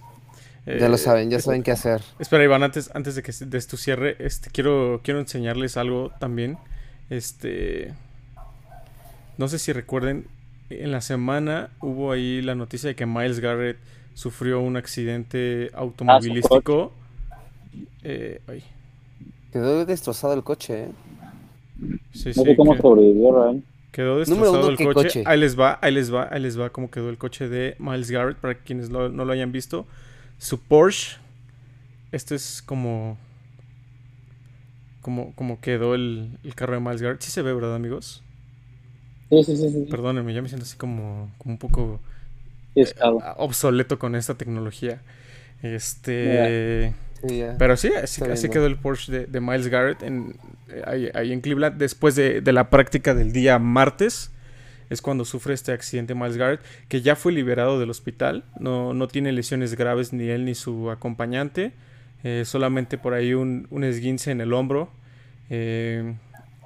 ya lo Eh, saben, ya saben qué hacer. Espera, Iván, antes, antes de que des tu cierre, este, quiero, quiero enseñarles algo también. Este. No sé si recuerden, en la semana hubo ahí la noticia de que Miles Garrett sufrió un accidente automovilístico. Eh, ay, Quedó destrozado el coche, ¿eh? sí, No sí, sé cómo que- sobrevivió, Ryan. Quedó destrozado uno, el ¿qué coche. coche? Ahí les va, ahí les va, ahí les va cómo quedó el coche de Miles Garrett para quienes lo- no lo hayan visto. Su Porsche. Este es como. Como, como quedó el, el carro de Miles Garrett. Sí se ve, ¿verdad, amigos? Sí, sí, sí. sí. Perdónenme, ya me siento así como, como un poco ah, obsoleto con esta tecnología. Este. Sí, ya. Pero sí, así, quedó el Porsche de, de Miles Garrett en, eh, ahí, ahí en Cleveland. Después de, de la práctica del día martes, es cuando sufre este accidente Miles Garrett, que ya fue liberado del hospital. No, no tiene lesiones graves ni él ni su acompañante. eh, solamente por ahí un, un esguince en el hombro. eh,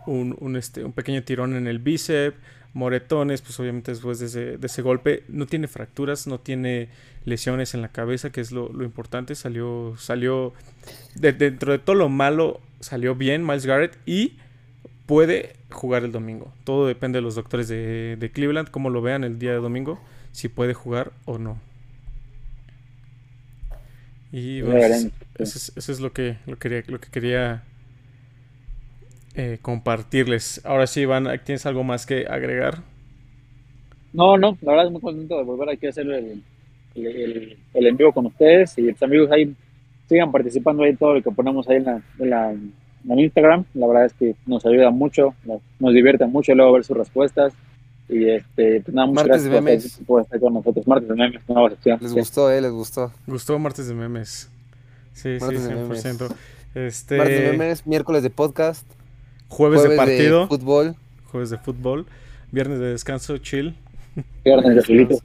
un, un, este, un pequeño tirón en el bíceps. Moretones, pues obviamente después de ese, de ese golpe. No tiene fracturas, no tiene lesiones en la cabeza, que es lo, lo importante. Salió, salió de- dentro de todo lo malo, salió bien Miles Garrett y puede jugar el domingo. Todo depende de los doctores de, de Cleveland, cómo lo vean el día de domingo, si puede jugar o no. Y veremos. eso es, eso es lo que, lo quería, lo que quería eh, compartirles. Ahora sí, Iván, ¿tienes algo más que agregar? No, no, la verdad es muy contento de volver aquí a hacer el, el, el, el en vivo con ustedes y pues, amigos ahí sigan participando ahí en todo lo que ponemos ahí en la, en la en Instagram. La verdad es que nos ayuda mucho, nos, nos divierte mucho luego ver sus respuestas. Y este, pues nada, muchas Martes de gracias por memes. estar, por estar con nosotros. Martes de memes, nueva sección. Les Sí. gustó, ¿eh? Les gustó. Gustó Martes de Memes. Sí, Martes sí, de memes. 100%. Este, Martes de memes, miércoles de podcast, jueves, de partido, fútbol. jueves de fútbol, viernes de descanso, chill. Viernes de Filito.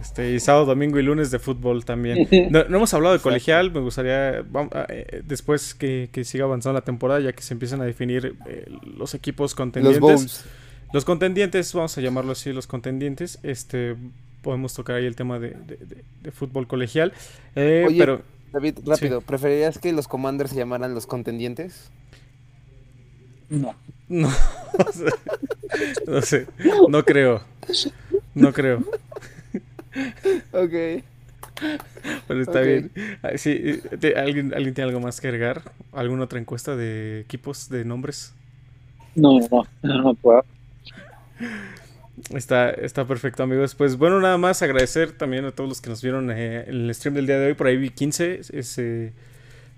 Este, y sábado, domingo y lunes de fútbol también. No, no hemos hablado de colegial, me gustaría vam- ah, eh, después que, que siga avanzando la temporada, ya que se empiezan a definir eh, los equipos contendientes. Los contendientes, vamos a llamarlo así, los contendientes, este podemos tocar ahí el tema de, de- de- de fútbol colegial. Eh, Oye, pero David, rápido, ¿preferirías que los commanders se llamaran los contendientes? No. no, sé, no sé, no creo. No creo. Ok. Pero está bien. Ah, sí, eh, te- ¿alguien, ¿Alguien tiene algo más que agregar? ¿Alguna otra encuesta de equipos, de nombres? No, no, no, no puedo. Está, está perfecto, amigos. Pues bueno, nada más agradecer también a todos los que nos vieron eh, en el stream del día de hoy. Por ahí vi 15 es, eh,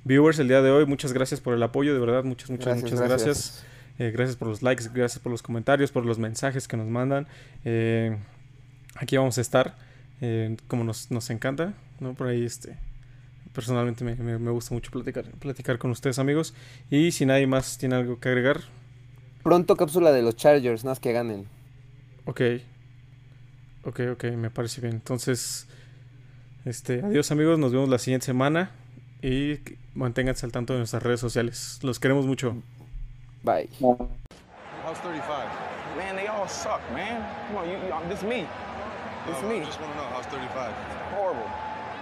viewers el día de hoy. Muchas gracias por el apoyo, de verdad. Muchas, muchas, muchas gracias. Eh, gracias por los likes, gracias por los comentarios, por los mensajes que nos mandan. Eh, aquí vamos a estar, eh, como nos, nos encanta, ¿no? Por ahí, este, personalmente me, me- me gusta mucho platicar, platicar con ustedes, amigos. Y si nadie más tiene algo que agregar, Pronto cápsula de los Chargers, nada más que ganen. ok. Ok, ok, me parece bien. Entonces, este, adiós amigos, nos vemos la siguiente semana y manténganse al tanto de nuestras redes sociales. Los queremos mucho. Bye. No. How's 35? Man, they all suck, man. Come on, you, you, this me. This me. want to know, how's 35? Horrible.